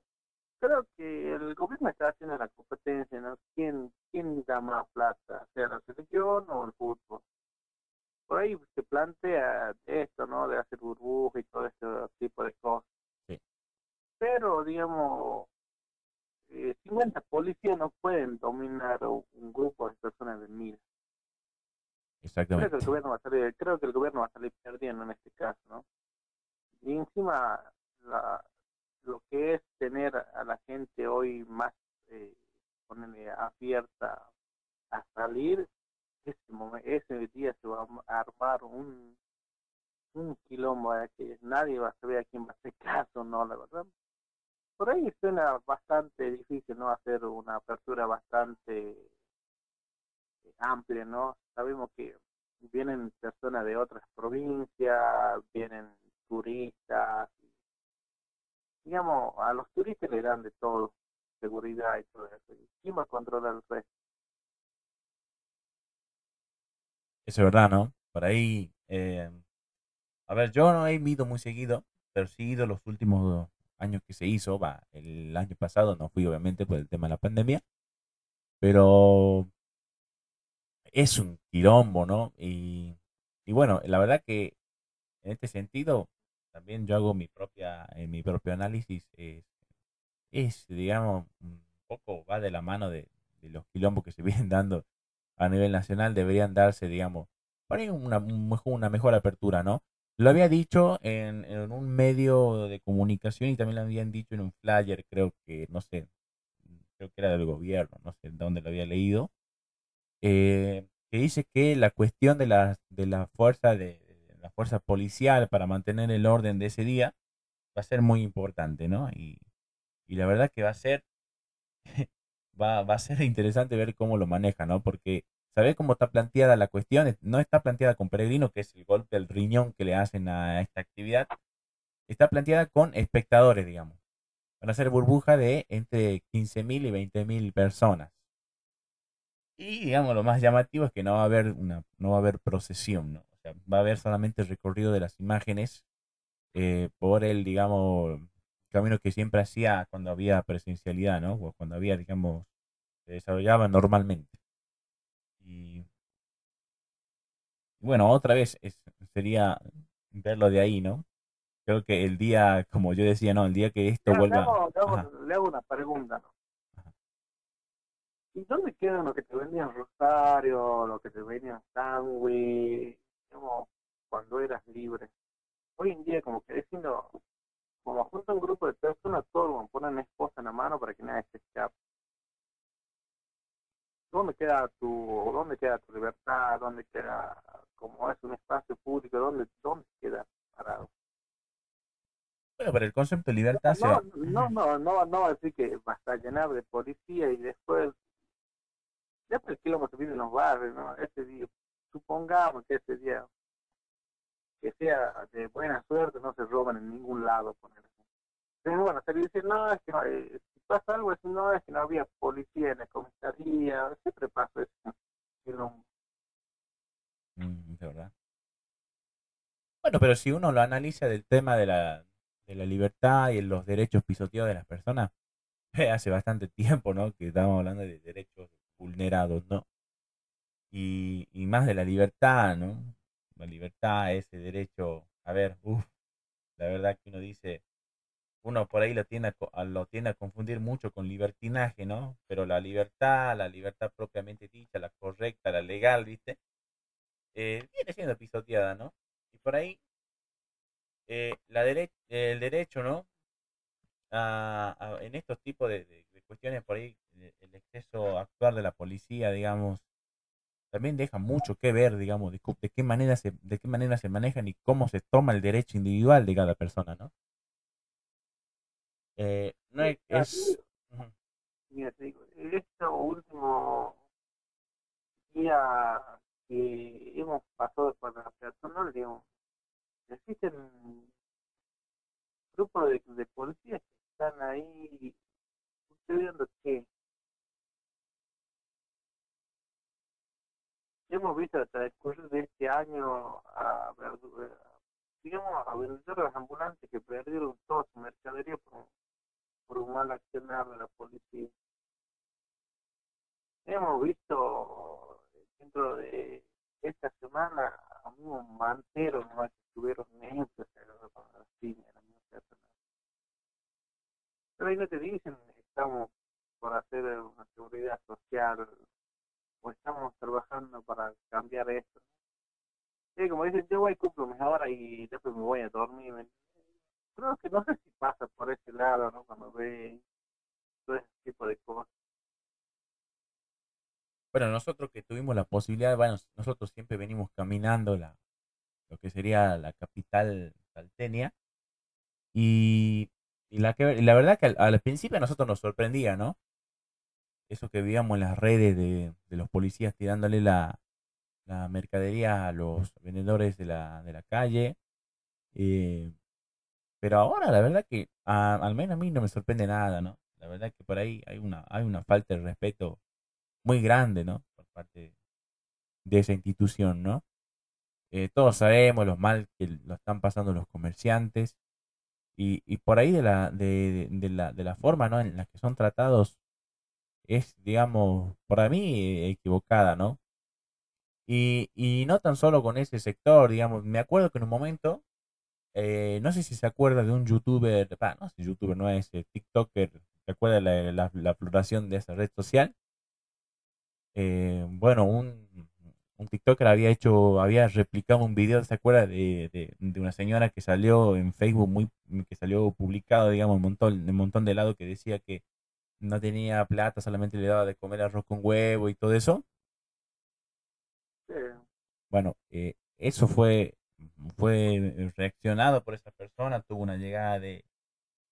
Creo que el gobierno está haciendo la competencia, ¿no? ¿Quién, quién da más plata? ¿Sea la selección o el fútbol? Por ahí se plantea esto, ¿no? De hacer burbujas y todo este tipo de cosas pero digamos, eh, 50 policías no pueden dominar un grupo de personas de mil. Exactamente. Creo que el gobierno va a salir, creo que el gobierno va a salir perdiendo en este caso, ¿no? Y encima la, lo que es tener a la gente hoy más eh, abierta a salir, ese, ese día se va a armar un un quilombo de que nadie va a saber a quién va a hacer caso, ¿no? La verdad por ahí suena bastante difícil, ¿no? Hacer una apertura bastante eh, amplia, ¿no? Sabemos que vienen personas de otras provincias, vienen turistas, digamos, a los turistas le dan de todo, seguridad y todo eso. ¿Quién va a controlar el resto? Eso es verdad, ¿no? Por ahí, eh, a ver, yo no he ido muy seguido, pero sí he ido los últimos años que se hizo, el año pasado no fui obviamente por el tema de la pandemia, pero es un quilombo, ¿no? Y, y bueno, la verdad que en este sentido también yo hago mi propia, en mi propio análisis, es, digamos, un poco va de la mano de los quilombos que se vienen dando a nivel nacional, deberían darse, digamos, para una, una mejor apertura, ¿no? Lo había dicho en, un medio de comunicación y también lo habían dicho en un flyer, creo que, no sé, creo que era del gobierno, no sé dónde lo había leído, eh, que dice que la cuestión de la, de la fuerza de, la fuerza policial para mantener el orden de ese día va a ser muy importante, ¿no? Y la verdad que va a ser va, a ser interesante ver cómo lo maneja, ¿no? Porque ¿Sabes cómo está planteada la cuestión? No está planteada con peregrino, que es el golpe al riñón que le hacen a esta actividad. Está planteada con espectadores, digamos. Van a ser burbuja de entre 15.000 y 20.000 personas. Y digamos, lo más llamativo es que no va a haber una, no va a haber procesión, ¿no? O sea, va a haber solamente el recorrido de las imágenes eh, por el, digamos, camino que siempre hacía cuando había presencialidad, ¿no? O cuando había, digamos, se desarrollaba normalmente. Y bueno, otra vez es, sería verlo de ahí, ¿no? Creo que el día, como yo decía, no, el día que esto le, vuelva... Le hago, le, hago, le hago, una pregunta, ¿no? ¿Y dónde quedan los que te vendían Rosario, los que te vendían sándwich, como cuando eras libre? Hoy en día como que diciendo, como junto a un grupo de personas, todos ponen esposa en la mano para que nadie se escape. ¿dónde queda tu, dónde queda tu libertad? ¿Dónde queda, como es un espacio público, dónde, dónde queda parado? Bueno, pero el concepto de libertad no, se va... no, no, no, no va a decir que va a estar llenar de policía y después, después el kilómetro vive en los barrios, ¿no? Ese día, supongamos que ese día, que sea de buena suerte, no se roban en ningún lado, poner. Entonces, bueno, se dice, no, es que no, eh, pasa algo así, no es que no había policía en la comisaría, siempre pasa eso. Mm, de verdad. Bueno, pero si uno lo analiza del tema de la, de la libertad y los derechos pisoteados de las personas, hace bastante tiempo, ¿no? Que estamos hablando de derechos vulnerados, ¿no? Y, y más de la libertad, ¿no? La libertad, ese derecho, a ver, uff, la verdad que uno dice, uno por ahí lo tiene, a, lo tiene a confundir mucho con libertinaje, ¿no? Pero la libertad, la libertad propiamente dicha, la correcta, la legal, ¿viste? Eh, viene siendo pisoteada, ¿no? Y por ahí, eh, la dere el derecho, ¿no? A, a, en estos tipos de, cuestiones, por ahí, el exceso actual de la policía, digamos, también deja mucho que ver, digamos, de, de, qué manera se, de qué manera se manejan y cómo se toma el derecho individual de cada persona, ¿no? Eh, no es, es... Mira, te digo, este último día que hemos pasado por la peatonal, digamos, existen grupos de, de policías que están ahí sucediendo que hemos visto hasta el curso de este año a, digamos a vendedores ambulantes que perdieron toda su mercadería por un mal accionar de la policía. Hemos visto dentro de esta semana a un mantero ¿no? que estuvieron negros con las piñas, pero ahí no te dicen estamos por hacer una seguridad social o estamos trabajando para cambiar esto. Sí, como dicen, yo voy cumplo mis horas y después me voy a dormir creo que no sé si pasa por ese lado, ¿no? Cuando ve todo ese tipo de cosas. Bueno, nosotros que tuvimos la posibilidad, bueno, nosotros siempre venimos caminando la, lo que sería la capital salteña y, y la, que, la verdad que al, principio a nosotros nos sorprendía, ¿no? Eso que veíamos en las redes de, de los policías tirándole la, la mercadería a los vendedores de la, de la calle. Eh, pero ahora la verdad que a, al menos a mí no me sorprende nada, ¿no? La verdad que por ahí hay una, hay una falta de respeto muy grande, ¿no? Por parte de esa institución, ¿no? Eh, todos sabemos lo mal que lo están pasando los comerciantes. Y, y por ahí de la, de, de la, de la forma ¿no? en la que son tratados es, digamos, para mí equivocada, ¿no? Y, y no tan solo con ese sector, digamos, me acuerdo que en un momento, eh, no sé si se acuerda de un youtuber, bah, no sé, youtuber no es, eh, TikToker, ¿se acuerda la, la, la floración de esa red social? Eh, bueno, un, un TikToker había hecho, había replicado un video, ¿se acuerda? De, de, de una señora que salió en Facebook, muy, que salió publicado, digamos, un montón, un montón de lado que decía que no tenía plata, solamente le daba de comer arroz con huevo y todo eso. Sí. Bueno, eh, eso fue, fue reaccionado por esa persona, tuvo una llegada de,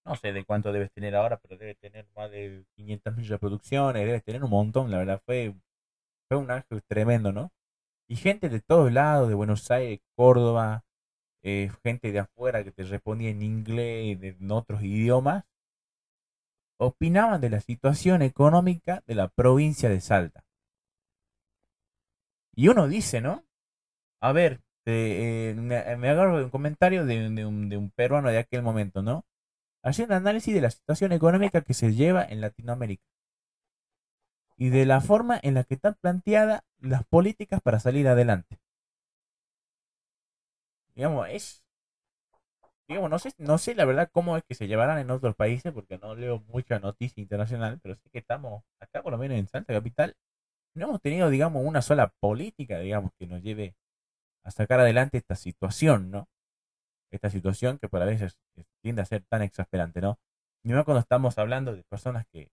no sé de cuánto debes tener ahora, pero debe tener más de 500 mil reproducciones, debes tener un montón, la verdad, fue, fue un ángel tremendo, ¿no? Y gente de todos lados, de Buenos Aires, Córdoba, eh, gente de afuera que te respondía en inglés en otros idiomas, opinaban de la situación económica de la provincia de Salta. Y uno dice, ¿no? A ver, eh, me, me, agarro de un comentario de, un, peruano de aquel momento, ¿no? Haciendo análisis de la situación económica que se lleva en Latinoamérica y de la forma en la que están planteadas las políticas para salir adelante. Digamos, es. Digamos, no sé, no sé la verdad cómo es que se llevarán en otros países, porque no leo mucha noticia internacional, pero sé que estamos acá, por lo menos en Salta Capital, no hemos tenido, digamos, una sola política, digamos, que nos lleve a sacar adelante esta situación, ¿no? Esta situación que por a veces tiende a ser tan exasperante, ¿no? Y más cuando estamos hablando de personas que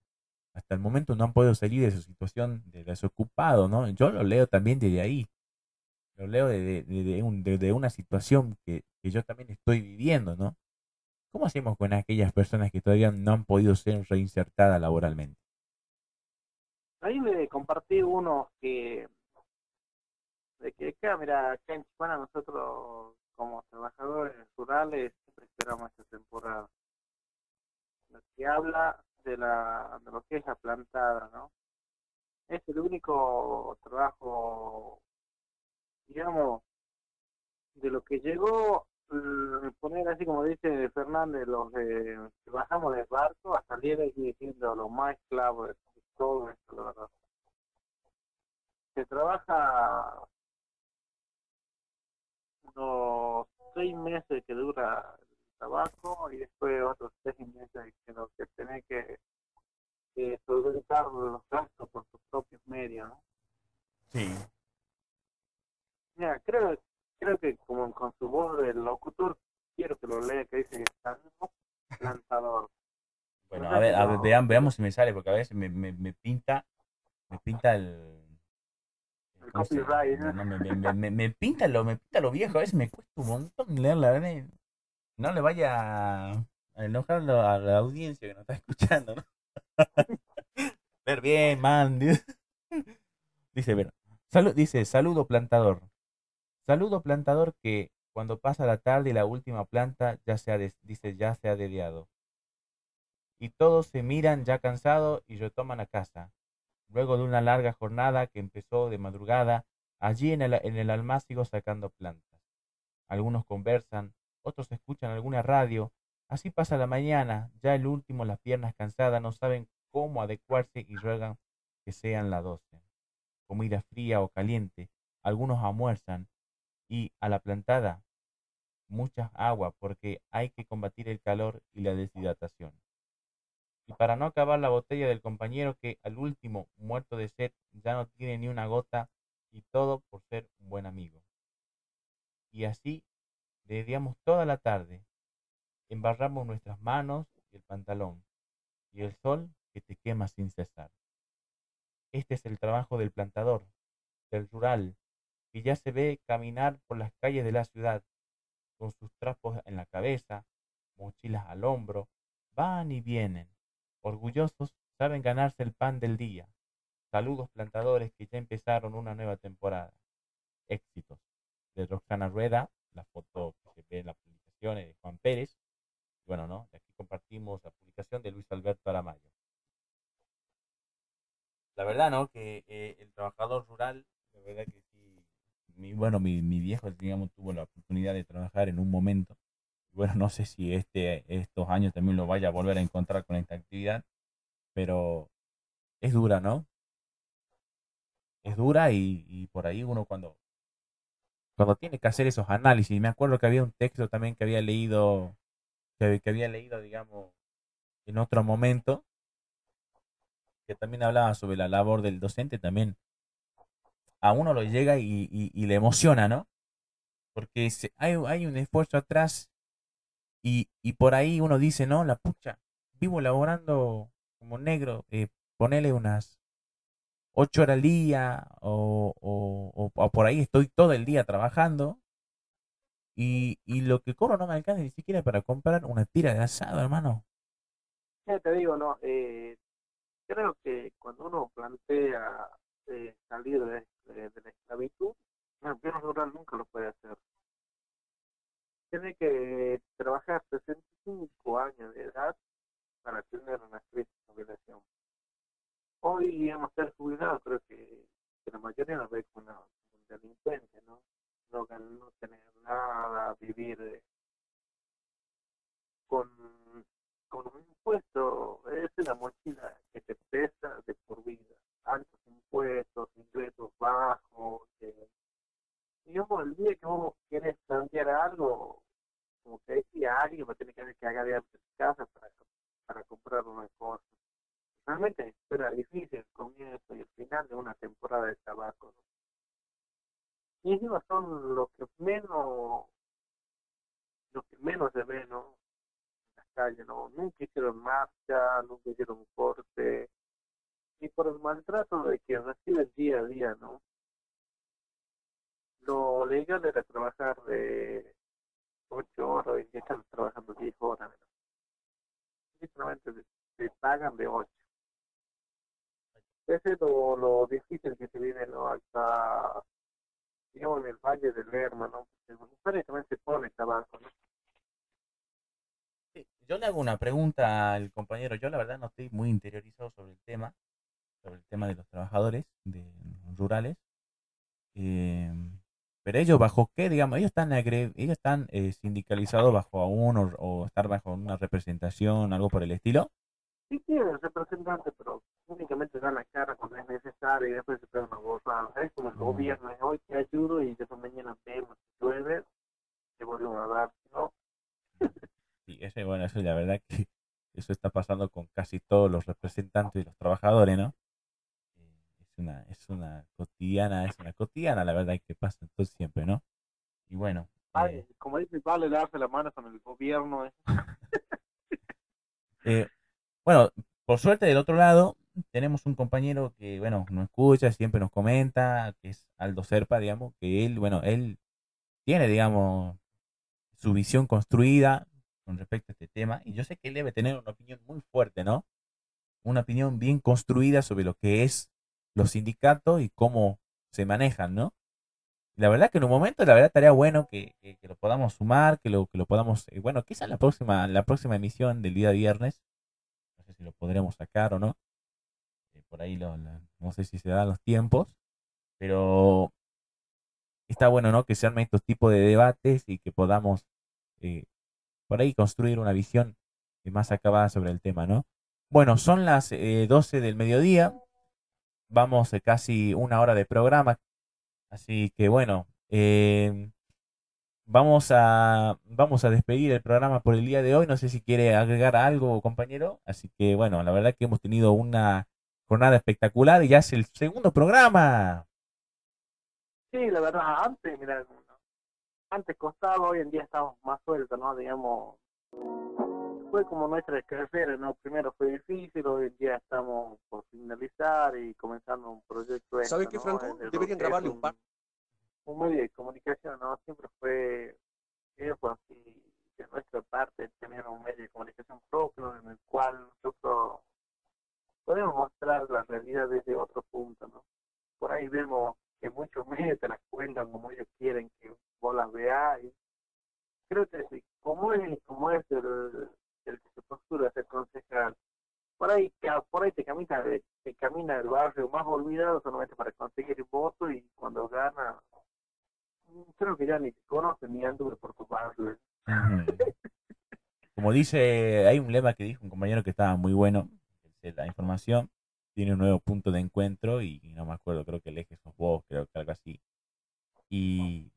hasta el momento no han podido salir de su situación de desocupado, ¿no? Yo lo leo también desde ahí. Lo leo de, de, de, un, de una situación que, que, yo también estoy viviendo, ¿no? ¿Cómo hacemos con aquellas personas que todavía no han podido ser reinsertadas laboralmente? Ahí le compartí uno que, de que acá, mira, acá en Chihuahua nosotros como trabajadores rurales siempre esperamos esta temporada. Lo que habla de la de lo que es la plantada, ¿no? Es el único trabajo, digamos, de lo que llegó poner así como dice Fernández, los de, que bajamos del barco a salir aquí siendo lo más esclavo de todo esto, la verdad. Se trabaja unos seis meses que dura trabajo y después otros seis meses que lo que tenés que, que solventar los gastos por tus propios medios, ¿no? Sí. Mira, creo, creo que como con su voz del locutor, quiero que lo lea, que dice plantador. Bueno, a ver, a ver vean, veamos si me sale, porque a veces me, me, me pinta, me pinta el... El copyright, no, no, me, me, me, pinta lo, me pinta lo viejo, a veces me cuesta un montón leer la verdad no le vaya a enojar a la audiencia que nos está escuchando, ¿no? Ver bien, man. Dice, bueno, salud, dice, saludo plantador. Saludo plantador que cuando pasa la tarde la última planta ya se ha, dice, ya se ha dediado. Y todos se miran ya cansados y retoman a casa. Luego de una larga jornada que empezó de madrugada, allí en el, en almácigo sacando plantas. Algunos conversan, otros escuchan alguna radio. Así pasa la mañana, ya el último, las piernas cansadas, no saben cómo adecuarse y ruegan que sean las doce. Comida fría o caliente, algunos almuerzan y a la plantada mucha agua porque hay que combatir el calor y la deshidratación. Y para no acabar la botella del compañero que al último, muerto de sed, ya no tiene ni una gota y todo por ser un buen amigo. Y así dediamos toda la tarde, embarramos nuestras manos y el pantalón, y el sol que te quema sin cesar. Este es el trabajo del plantador, del rural, que ya se ve caminar por las calles de la ciudad, con sus trapos en la cabeza, mochilas al hombro, van y vienen, orgullosos, saben ganarse el pan del día. Saludos plantadores que ya empezaron una nueva temporada. Éxitos. De Roxana Rueda, la foto que se ve en las publicaciones de Juan Pérez. Bueno, ¿no? De aquí compartimos la publicación de Luis Alberto Aramayo. La verdad, ¿no? Que eh, el trabajador rural, la verdad que mi, bueno, mi, mi viejo, digamos, tuvo la oportunidad de trabajar en un momento. Bueno, no sé si este, estos años también lo vaya a volver a encontrar con esta actividad, pero es dura, ¿no? Es dura y, por ahí uno cuando, cuando tiene que hacer esos análisis, me acuerdo que había un texto también que había leído, que, que había leído, digamos, en otro momento, que también hablaba sobre la labor del docente, también a uno lo llega y, y- le emociona, ¿no? Porque se- hay, hay un esfuerzo atrás y, y por ahí uno dice, no, la pucha, vivo laborando como negro, eh, ponele unas ocho horas al día o, o, o- o por ahí estoy todo el día trabajando y, y lo que cobro no me alcanza ni siquiera para comprar una tira de asado, hermano. Ya te digo, no, eh, creo que cuando uno plantea eh, salir de, la esclavitud, el gobierno rural nunca lo puede hacer. Tiene que trabajar 65 años de edad para tener una crisis de jubilación. Hoy, digamos, ser jubilado creo que, la mayoría lo ve como una, delincuencia, ¿no? No, tener nada, vivir eh, con, con un impuesto, es una mochila que te pesa de por vida. Altos impuestos, ingresos bajos. eh, digamos, el día que vos quieres plantear algo, como que alguien va a tener que de antes de casa para, para comprar una cosa. Realmente era difícil el comienzo y el final de una temporada de tabaco. ¿no? Y encima son los que menos, los que menos se ven, ¿no? En las calles, ¿no? Nunca hicieron marcha, nunca hicieron corte. Y por el maltrato de que reciben día a día, ¿no? Lo legal era trabajar de 8 horas y están trabajando 10 horas. ¿no? Literalmente te, pagan de 8. Ese es lo, lo difícil que se vive ¿no? hasta, digamos, en el Valle del Lerma, ¿no? Porque mujeres también se pone tabaco, ¿no? Yo le hago una pregunta al compañero. Yo la verdad no estoy muy interiorizado sobre el tema, sobre el tema de los trabajadores de rurales. Eh, pero ellos bajo qué, digamos, ellos están ellos están eh, sindicalizados bajo aún o, o estar bajo una representación, algo por el estilo. Sí tienen representantes, pero únicamente dan la cara cuando es necesario y después se pegan una bolsa. Es como el Mm. gobierno, es hoy te ayudo y después mañana vemos, si llueve, te volvemos a dar, ¿no? Sí, ese, bueno, eso la verdad que eso está pasando con casi todos los representantes y los trabajadores, ¿no? Una, es una cotidiana, es una cotidiana, la verdad que pasa entonces siempre, ¿no? Y bueno, eh, como dice, vale darse la mano con el gobierno. ¿eh? eh, bueno, por suerte del otro lado tenemos un compañero que, bueno, nos escucha, siempre nos comenta, que es Aldo Serpa, digamos, que él, bueno, él tiene, digamos, su visión construida con respecto a este tema, y yo sé que él debe tener una opinión muy fuerte, ¿no? Una opinión bien construida sobre lo que es los sindicatos y cómo se manejan, ¿no? La verdad que en un momento, la verdad estaría bueno que, lo podamos sumar, que lo, que lo podamos, eh, bueno, quizás la próxima, la próxima emisión del día viernes, no sé si lo podremos sacar o no, eh, por ahí lo- no sé si se dan los tiempos, pero está bueno, ¿no? Que se armen estos tipos de debates y que podamos eh, por ahí construir una visión más acabada sobre el tema, ¿no? Bueno, son las eh, 12 del mediodía, vamos casi una hora de programa, así que bueno, eh, vamos a vamos a despedir el programa por el día de hoy, no sé si quiere agregar algo, compañero, así que bueno, la verdad que hemos tenido una jornada espectacular y ya es el segundo programa. Sí, la verdad, antes, mira, antes costaba, hoy en día estamos más sueltos, ¿no? Digamos, fue como nuestra carrera, ¿no? Primero fue difícil, hoy día estamos por finalizar y comenzando un proyecto. ¿Sabe extra, qué, ¿no? Franco? De Deberían grabarle un par. Un medio de comunicación, ¿no? Siempre fue eso, así, de nuestra parte, tener un medio de comunicación propio en el cual nosotros podemos mostrar la realidad desde otro punto, ¿no? Por ahí vemos que muchos medios te las cuentan como ellos quieren que vos las veas y creo que sí, como es, como es el, el que se postura a ser concejal, por ahí, por ahí te camina, te camina el barrio más olvidado solamente para conseguir el voto y cuando gana, mm, creo que ya ni te conocen ni anduve por tu barrio. Como dice, hay un lema que dijo un compañero que estaba muy bueno, la información tiene un nuevo punto de encuentro y, no me acuerdo, creo que el eje sos vos, creo que algo así. Y,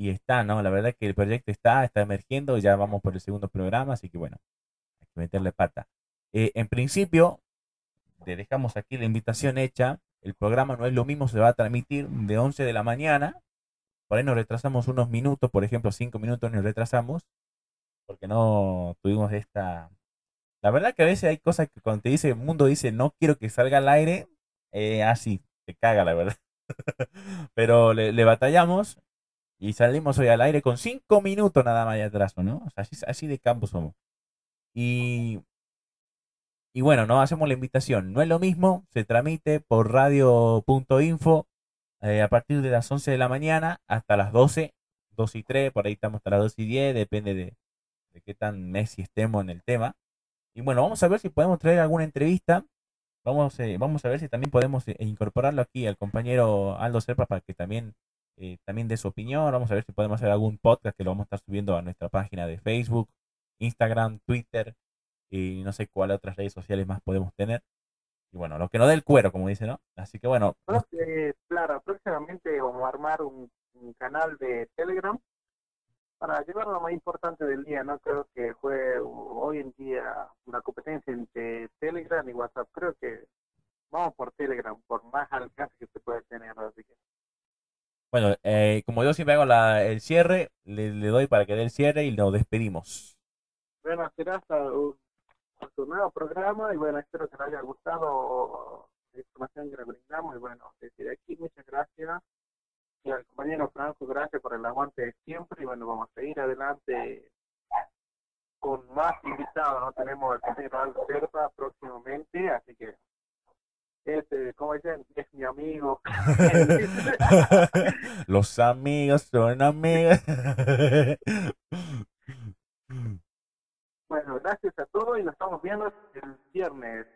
y está, ¿no? La verdad que el proyecto está, está emergiendo, ya vamos por el segundo programa, así que bueno, hay que meterle pata. Eh, en principio, le dejamos aquí la invitación hecha. El programa no es lo mismo, se va a transmitir de 11 de la mañana. Por ahí nos retrasamos unos minutos, por ejemplo, 5 minutos nos retrasamos, porque no tuvimos esta... La verdad que a veces hay cosas que cuando te dice el mundo dice no quiero que salga al aire, eh, así, te caga la verdad. Pero le, batallamos y salimos hoy al aire con 5 minutos nada más de atraso, ¿no? así, así de campo somos. Y y bueno, no hacemos la invitación. No es lo mismo, se tramite por radio.info eh, a partir de las 11 de la mañana hasta las 12, 2 y 3, por ahí estamos hasta las 2 y 10, depende de, qué tan Messi estemos en el tema. Y bueno, vamos a ver si podemos traer alguna entrevista. Vamos, eh, vamos a ver si también podemos eh, incorporarlo aquí al compañero Aldo Serpa para que también, también dé su opinión. Vamos a ver si podemos hacer algún podcast que lo vamos a estar subiendo a nuestra página de Facebook, Instagram, Twitter y no sé cuáles otras redes sociales más podemos tener. Y bueno, lo que no dé el cuero, como dice, ¿no? Así que bueno. claro, próximamente vamos a armar un, canal de Telegram para llevar lo más importante del día, ¿no? Creo que fue hoy en día una competencia entre Telegram y WhatsApp. Creo que vamos por Telegram, por más alcance que se puede tener, así que. Bueno, eh, como yo siempre hago la, el cierre, le, le, doy para que dé el cierre y nos despedimos. Bueno, hasta su nuevo programa y bueno, espero que les haya gustado la información que le brindamos y bueno, desde aquí muchas gracias y al compañero Franco, gracias por el aguante de siempre y bueno, vamos a seguir adelante con más invitados, ¿no? Tenemos el compañero Aldo Cerda próximamente, así que este, como dicen, es mi amigo. Los amigos son amigos. Bueno, gracias a todos y nos estamos viendo el viernes.